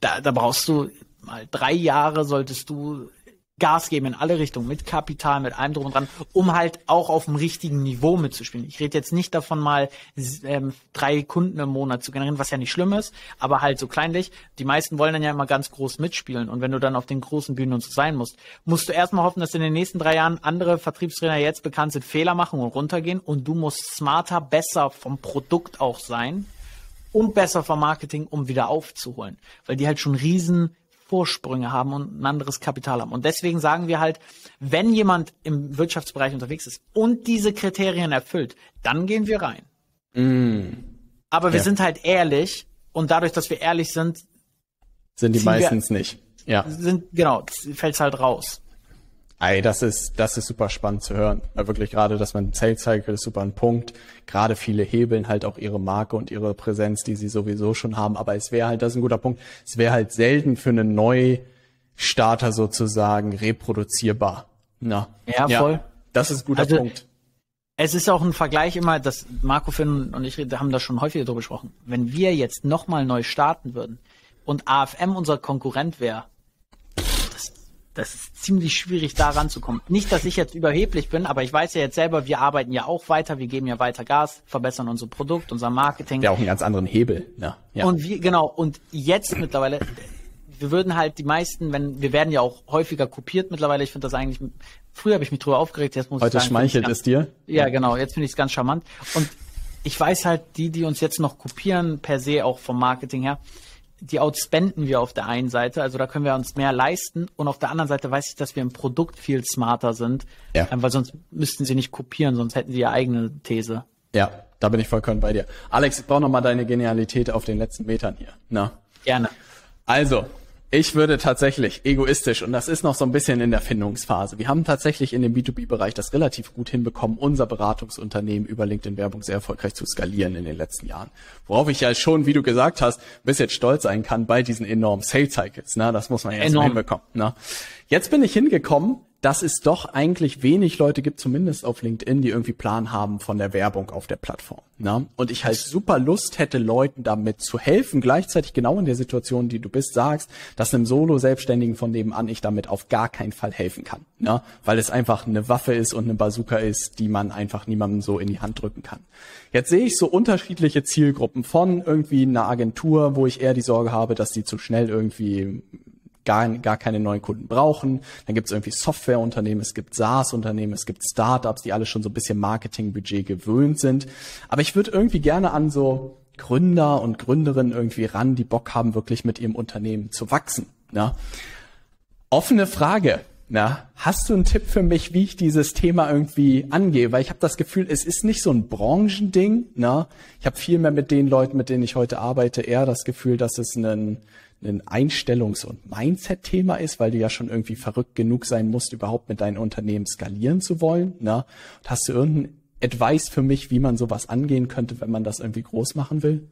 Da, da brauchst du mal drei Jahre solltest du Gas geben in alle Richtungen, mit Kapital, mit allem drum und dran, um halt auch auf dem richtigen Niveau mitzuspielen. Ich rede jetzt nicht davon, mal ähm, drei Kunden im Monat zu generieren, was ja nicht schlimm ist, aber halt so kleinlich. Die meisten wollen dann ja immer ganz groß mitspielen. Und wenn du dann auf den großen Bühnen und so sein musst, musst du erstmal hoffen, dass in den nächsten drei Jahren andere Vertriebstrainer jetzt bekannt sind, Fehler machen und runtergehen. Und du musst smarter, besser vom Produkt auch sein und besser vom Marketing, um wieder aufzuholen. Weil die halt schon riesen Vorsprünge haben und ein anderes Kapital haben. Und deswegen sagen wir halt, wenn jemand im Wirtschaftsbereich unterwegs ist und diese Kriterien erfüllt, dann gehen wir rein. Mm. Aber wir ja. sind halt ehrlich und dadurch, dass wir ehrlich sind, sind die meistens wir, nicht. Ja. Sind, genau, fällt halt raus. Ey, das ist, das ist super spannend zu hören. Wirklich gerade, dass man Sales Cycle ist super ein Punkt. Gerade viele hebeln halt auch ihre Marke und ihre Präsenz, die sie sowieso schon haben. Aber es wäre halt, das ist ein guter Punkt, es wäre halt selten für einen Neustarter sozusagen reproduzierbar. Na, ja, voll. Ja, das ist ein guter also, Punkt. Es ist auch ein Vergleich immer, dass Marco Finn und ich haben da schon häufiger drüber gesprochen. Wenn wir jetzt nochmal neu starten würden und AFM unser Konkurrent wäre, das ist ziemlich schwierig, da ranzukommen. Nicht, dass ich jetzt überheblich bin, aber ich weiß ja jetzt selber, wir arbeiten ja auch weiter, wir geben ja weiter Gas, verbessern unser Produkt, unser Marketing. Ja, auch einen ganz anderen Hebel. Ja, ja. Und wir, genau, und jetzt mittlerweile, wir würden halt die meisten, wenn, wir werden ja auch häufiger kopiert mittlerweile, ich finde das eigentlich, früher habe ich mich drüber aufgeregt, jetzt muss Heute ich sagen. schmeichelt es dir? Ja, genau, jetzt finde ich es ganz charmant. Und ich weiß halt, die, die uns jetzt noch kopieren, per se auch vom Marketing her, die outspenden wir auf der einen Seite, also da können wir uns mehr leisten und auf der anderen Seite weiß ich, dass wir im Produkt viel smarter sind, ja. ähm, weil sonst müssten sie nicht kopieren, sonst hätten sie ja eigene These. Ja, da bin ich vollkommen bei dir. Alex, ich brauche nochmal deine Genialität auf den letzten Metern hier. Na? Gerne. Also, ich würde tatsächlich egoistisch, und das ist noch so ein bisschen in der Findungsphase. Wir haben tatsächlich in dem B2B-Bereich das relativ gut hinbekommen, unser Beratungsunternehmen über LinkedIn-Werbung sehr erfolgreich zu skalieren in den letzten Jahren. Worauf ich ja schon, wie du gesagt hast, bis jetzt stolz sein kann bei diesen enormen Sales-Cycles. Ne? Das muss man ja erstmal hinbekommen. Ne? Jetzt bin ich hingekommen, dass es doch eigentlich wenig Leute gibt, zumindest auf LinkedIn, die irgendwie Plan haben von der Werbung auf der Plattform. Ne? Und ich halt super Lust hätte, Leuten damit zu helfen, gleichzeitig genau in der Situation, die du bist, sagst, dass einem Solo-Selbstständigen von nebenan ich damit auf gar keinen Fall helfen kann. Ne? Weil es einfach eine Waffe ist und eine Bazooka ist, die man einfach niemandem so in die Hand drücken kann. Jetzt sehe ich so unterschiedliche Zielgruppen von irgendwie einer Agentur, wo ich eher die Sorge habe, dass die zu schnell irgendwie gar, gar keine neuen Kunden brauchen. Dann gibt es irgendwie Softwareunternehmen, es gibt SaaS-Unternehmen, es gibt Startups, die alle schon so ein bisschen Marketingbudget gewöhnt sind. Aber ich würde irgendwie gerne an so Gründer und Gründerinnen irgendwie ran, die Bock haben, wirklich mit ihrem Unternehmen zu wachsen. Ja. Offene Frage. Na, hast du einen Tipp für mich, wie ich dieses Thema irgendwie angehe? Weil ich habe das Gefühl, es ist nicht so ein Branchending. Na, ich habe viel mehr mit den Leuten, mit denen ich heute arbeite, eher das Gefühl, dass es ein ein Einstellungs- und Mindset-Thema ist, weil du ja schon irgendwie verrückt genug sein musst, überhaupt mit deinem Unternehmen skalieren zu wollen. Ne? Und hast du irgendeinen Advice für mich, wie man sowas angehen könnte, wenn man das irgendwie groß machen will?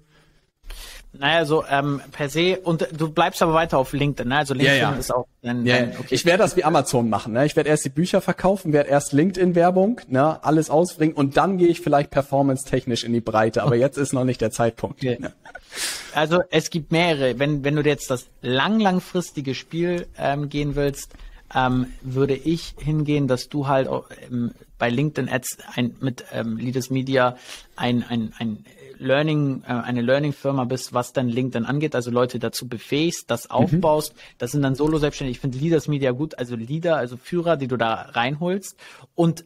Naja, so ähm, per se, und du bleibst aber weiter auf LinkedIn, ne? Also LinkedIn ja, ja. ist auch ein, ja, ein, okay. Ich werde das wie Amazon machen, ne? Ich werde erst die Bücher verkaufen, werde erst LinkedIn-Werbung, ne, alles ausbringen und dann gehe ich vielleicht performance-technisch in die Breite, aber jetzt ist noch nicht der Zeitpunkt. Okay. Ne? Also es gibt mehrere. Wenn, wenn du jetzt das lang, langfristige Spiel ähm, gehen willst, ähm, würde ich hingehen, dass du halt ähm, bei LinkedIn Ads ein, mit ähm, Leaders Media ein, ein, ein Learning, äh, eine Learning-Firma bist, was dann LinkedIn angeht, also Leute dazu befähigst, das mhm. aufbaust. Mhm. Das sind dann Solo-Selbstständige. Ich finde Leaders Media gut, also Leader, also Führer, die du da reinholst und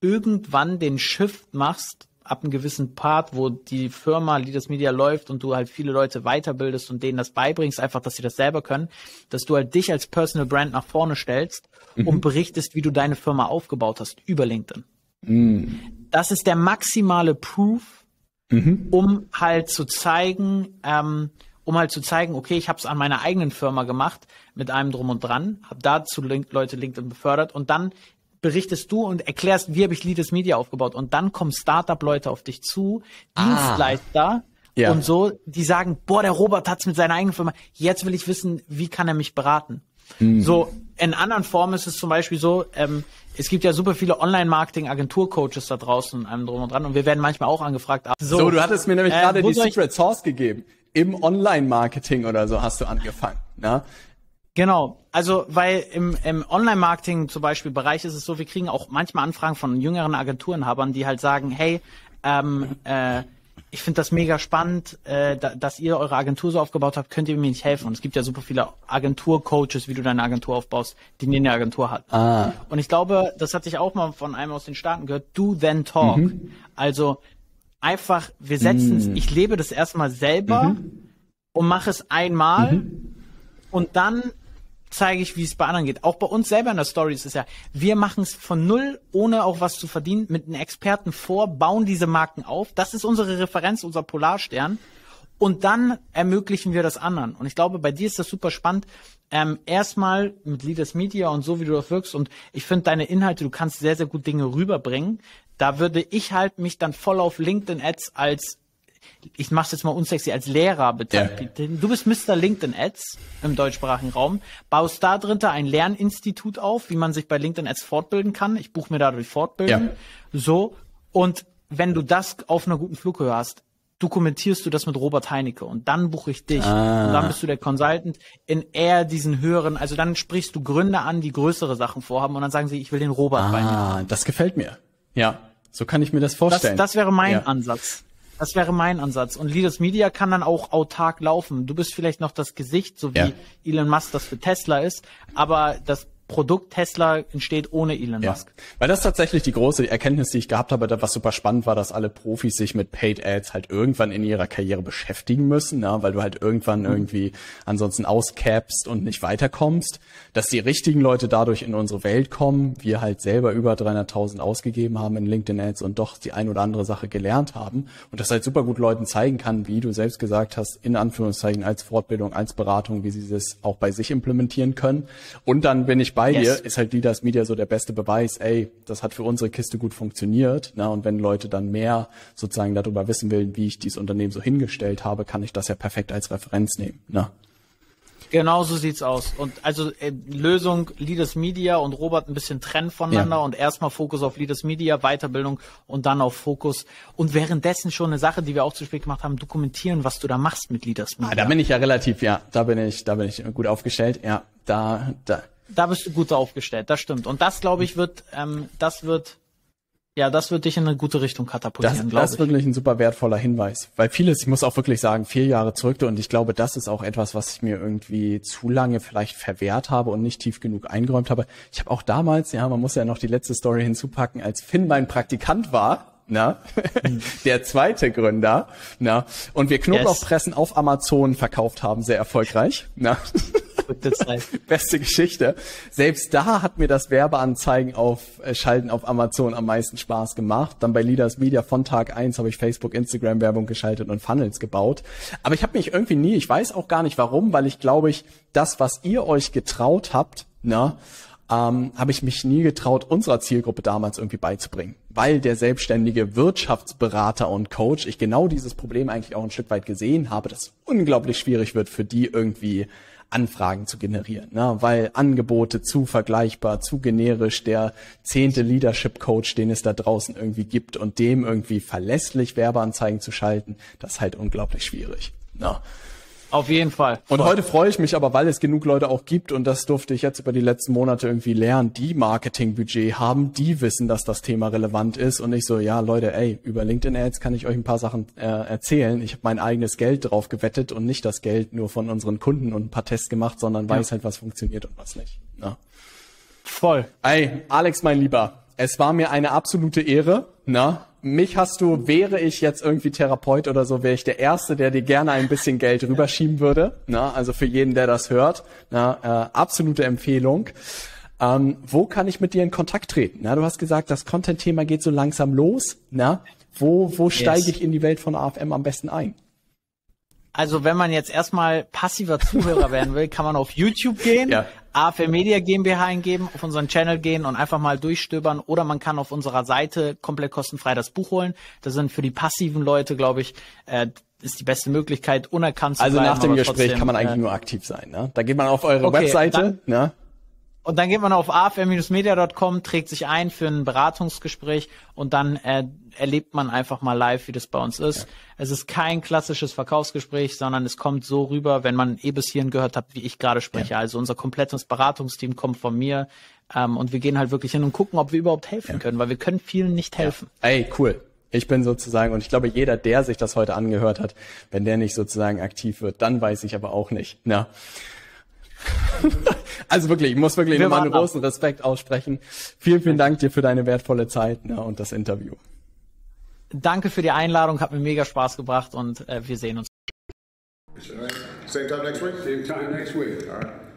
irgendwann den Shift machst ab einem gewissen Part, wo die Firma Leaders Media läuft und du halt viele Leute weiterbildest und denen das beibringst, einfach, dass sie das selber können, dass du halt dich als Personal Brand nach vorne stellst mhm. und berichtest, wie du deine Firma aufgebaut hast über LinkedIn. Mm. Das ist der maximale Proof, mhm. um halt zu zeigen, ähm, um halt zu zeigen, okay, ich habe es an meiner eigenen Firma gemacht mit einem drum und dran, habe dazu Link Leute LinkedIn befördert und dann berichtest du und erklärst, wie habe ich Leaders Media aufgebaut und dann kommen Startup-Leute auf dich zu, ah. Dienstleister ja. und so, die sagen, boah, der Robert hat's mit seiner eigenen Firma, jetzt will ich wissen, wie kann er mich beraten? Mhm. So, in anderen Formen ist es zum Beispiel so, ähm, es gibt ja super viele Online-Marketing-Agentur-Coaches da draußen und allem drum und dran und wir werden manchmal auch angefragt. So, so du hattest mir nämlich äh, gerade die Secret Source gegeben. Im Online-Marketing oder so hast du angefangen. Ne? Genau, also weil im, im Online-Marketing zum Beispiel Bereich ist es so, wir kriegen auch manchmal Anfragen von jüngeren Agenturenhabern, die halt sagen, hey, ähm, äh, ich finde das mega spannend, äh, da, dass ihr eure Agentur so aufgebaut habt, könnt ihr mir nicht helfen. Und es gibt ja super viele Agentur-Coaches, wie du deine Agentur aufbaust, die nie eine Agentur hat. Ah. Und ich glaube, das hatte ich auch mal von einem aus den Staaten gehört, do then talk. Mhm. Also einfach, wir setzen es, mhm. ich lebe das erstmal selber mhm. und mache es einmal mhm. und dann zeige ich, wie es bei anderen geht. Auch bei uns selber in der Story ist es ja, wir machen es von null, ohne auch was zu verdienen, mit einem Experten vor, bauen diese Marken auf. Das ist unsere Referenz, unser Polarstern. Und dann ermöglichen wir das anderen. Und ich glaube, bei dir ist das super spannend. Ähm, erstmal mit Leaders Media und so, wie du das wirkst. Und ich finde deine Inhalte, du kannst sehr, sehr gut Dinge rüberbringen. Da würde ich halt mich dann voll auf LinkedIn Ads als ich mache es jetzt mal unsexy, als Lehrer betreiben. Ja. Du bist Mr. LinkedIn Ads im deutschsprachigen Raum, baust da drin ein Lerninstitut auf, wie man sich bei LinkedIn Ads fortbilden kann. Ich buche mir dadurch Fortbildung. Ja. So. Und wenn du das auf einer guten Flughöhe hast, dokumentierst du das mit Robert Heinecke und dann buche ich dich. Ah. Und dann bist du der Consultant in eher diesen höheren, also dann sprichst du Gründer an, die größere Sachen vorhaben und dann sagen sie, ich will den Robert ah, bei Das gefällt mir. Ja, so kann ich mir das vorstellen. Das, das wäre mein ja. Ansatz. Das wäre mein Ansatz. Und Leaders Media kann dann auch autark laufen. Du bist vielleicht noch das Gesicht, so wie ja. Elon Musk das für Tesla ist, aber das Produkt Tesla entsteht ohne Elon Musk. Ja, weil das tatsächlich die große Erkenntnis, die ich gehabt habe, was super spannend war, dass alle Profis sich mit Paid Ads halt irgendwann in ihrer Karriere beschäftigen müssen, ja, weil du halt irgendwann mhm. irgendwie ansonsten auscapst und nicht weiterkommst, dass die richtigen Leute dadurch in unsere Welt kommen, wir halt selber über 300.000 ausgegeben haben in LinkedIn Ads und doch die ein oder andere Sache gelernt haben und das halt super gut Leuten zeigen kann, wie du selbst gesagt hast, in Anführungszeichen als Fortbildung, als Beratung, wie sie das auch bei sich implementieren können. Und dann bin ich bei bei yes. dir, ist halt Leaders Media so der beste Beweis, ey, das hat für unsere Kiste gut funktioniert. Na, und wenn Leute dann mehr sozusagen darüber wissen will, wie ich dieses Unternehmen so hingestellt habe, kann ich das ja perfekt als Referenz nehmen. Na? Genau so sieht's aus. Und also äh, Lösung Leaders Media und Robert ein bisschen trennen voneinander ja. und erstmal Fokus auf Leaders Media, Weiterbildung und dann auf Fokus. Und währenddessen schon eine Sache, die wir auch zu spät gemacht haben, dokumentieren, was du da machst mit Leaders Media. Ah, da bin ich ja relativ, ja, da bin ich, da bin ich gut aufgestellt. Ja, da, da, da bist du gut aufgestellt, das stimmt. Und das, glaube ich, wird, ähm, das wird, ja, das wird dich in eine gute Richtung katapultieren, glaube ich. Das ist wirklich ein super wertvoller Hinweis. Weil vieles, ich muss auch wirklich sagen, vier Jahre zurück und ich glaube, das ist auch etwas, was ich mir irgendwie zu lange vielleicht verwehrt habe und nicht tief genug eingeräumt habe. Ich habe auch damals, ja, man muss ja noch die letzte Story hinzupacken, als Finn mein Praktikant war, na, der zweite Gründer, na, und wir Knoblauchpressen yes. auf Amazon verkauft haben, sehr erfolgreich, na. Beste Geschichte. Selbst da hat mir das Werbeanzeigen auf äh, Schalten auf Amazon am meisten Spaß gemacht. Dann bei Leaders Media von Tag eins habe ich Facebook, Instagram Werbung geschaltet und Funnels gebaut. Aber ich habe mich irgendwie nie, ich weiß auch gar nicht warum, weil ich glaube ich, das, was ihr euch getraut habt, na, ähm, habe ich mich nie getraut, unserer Zielgruppe damals irgendwie beizubringen. Weil der selbstständige Wirtschaftsberater und Coach, ich genau dieses Problem eigentlich auch ein Stück weit gesehen habe, dass unglaublich schwierig wird für die irgendwie Anfragen zu generieren, ne? weil Angebote zu vergleichbar, zu generisch, der zehnte Leadership Coach, den es da draußen irgendwie gibt und dem irgendwie verlässlich Werbeanzeigen zu schalten, das ist halt unglaublich schwierig. Ne? Auf jeden Fall. Und Voll. heute freue ich mich aber, weil es genug Leute auch gibt und das durfte ich jetzt über die letzten Monate irgendwie lernen, die Marketingbudget haben, die wissen, dass das Thema relevant ist und nicht so, ja Leute, ey, über LinkedIn Ads kann ich euch ein paar Sachen äh, erzählen. Ich habe mein eigenes Geld drauf gewettet und nicht das Geld nur von unseren Kunden und ein paar Tests gemacht, sondern weiß ja. halt, was funktioniert und was nicht. Ja. Voll. Ey, Alex, mein Lieber, es war mir eine absolute Ehre. Na, mich hast du, wäre ich jetzt irgendwie Therapeut oder so, wäre ich der Erste, der dir gerne ein bisschen Geld rüberschieben würde. Na, also für jeden, der das hört, na, äh, absolute Empfehlung. Ähm, wo kann ich mit dir in Kontakt treten? Na, du hast gesagt, das Content-Thema geht so langsam los. Na, wo, wo steige ich in die Welt von AFM am besten ein? Also wenn man jetzt erstmal passiver Zuhörer werden will, kann man auf YouTube gehen, ja. AFM Media GmbH eingeben, auf unseren Channel gehen und einfach mal durchstöbern oder man kann auf unserer Seite komplett kostenfrei das Buch holen. Das sind für die passiven Leute, glaube ich, äh, ist die beste Möglichkeit, unerkannt zu also bleiben. Also nach dem Gespräch trotzdem, kann man eigentlich äh, nur aktiv sein. Ne? Da geht man auf eure okay, Webseite. Dann, ne? Und dann geht man auf afm-media.com, trägt sich ein für ein Beratungsgespräch und dann äh, erlebt man einfach mal live, wie das bei uns ist. Ja. Es ist kein klassisches Verkaufsgespräch, sondern es kommt so rüber, wenn man eh bis hierhin gehört hat, wie ich gerade spreche. Ja. Also unser komplettes Beratungsteam kommt von mir ähm, und wir gehen halt wirklich hin und gucken, ob wir überhaupt helfen ja. können, weil wir können vielen nicht helfen. Ey, cool. Ich bin sozusagen, und ich glaube, jeder, der sich das heute angehört hat, wenn der nicht sozusagen aktiv wird, dann weiß ich aber auch nicht. Na. also wirklich, ich muss wirklich nochmal einen großen Respekt aussprechen. Vielen, vielen Dank dir für deine wertvolle Zeit ne, und das Interview. Danke für die Einladung, hat mir mega Spaß gebracht und äh, wir sehen uns. Same time next week? Same time next week. All right.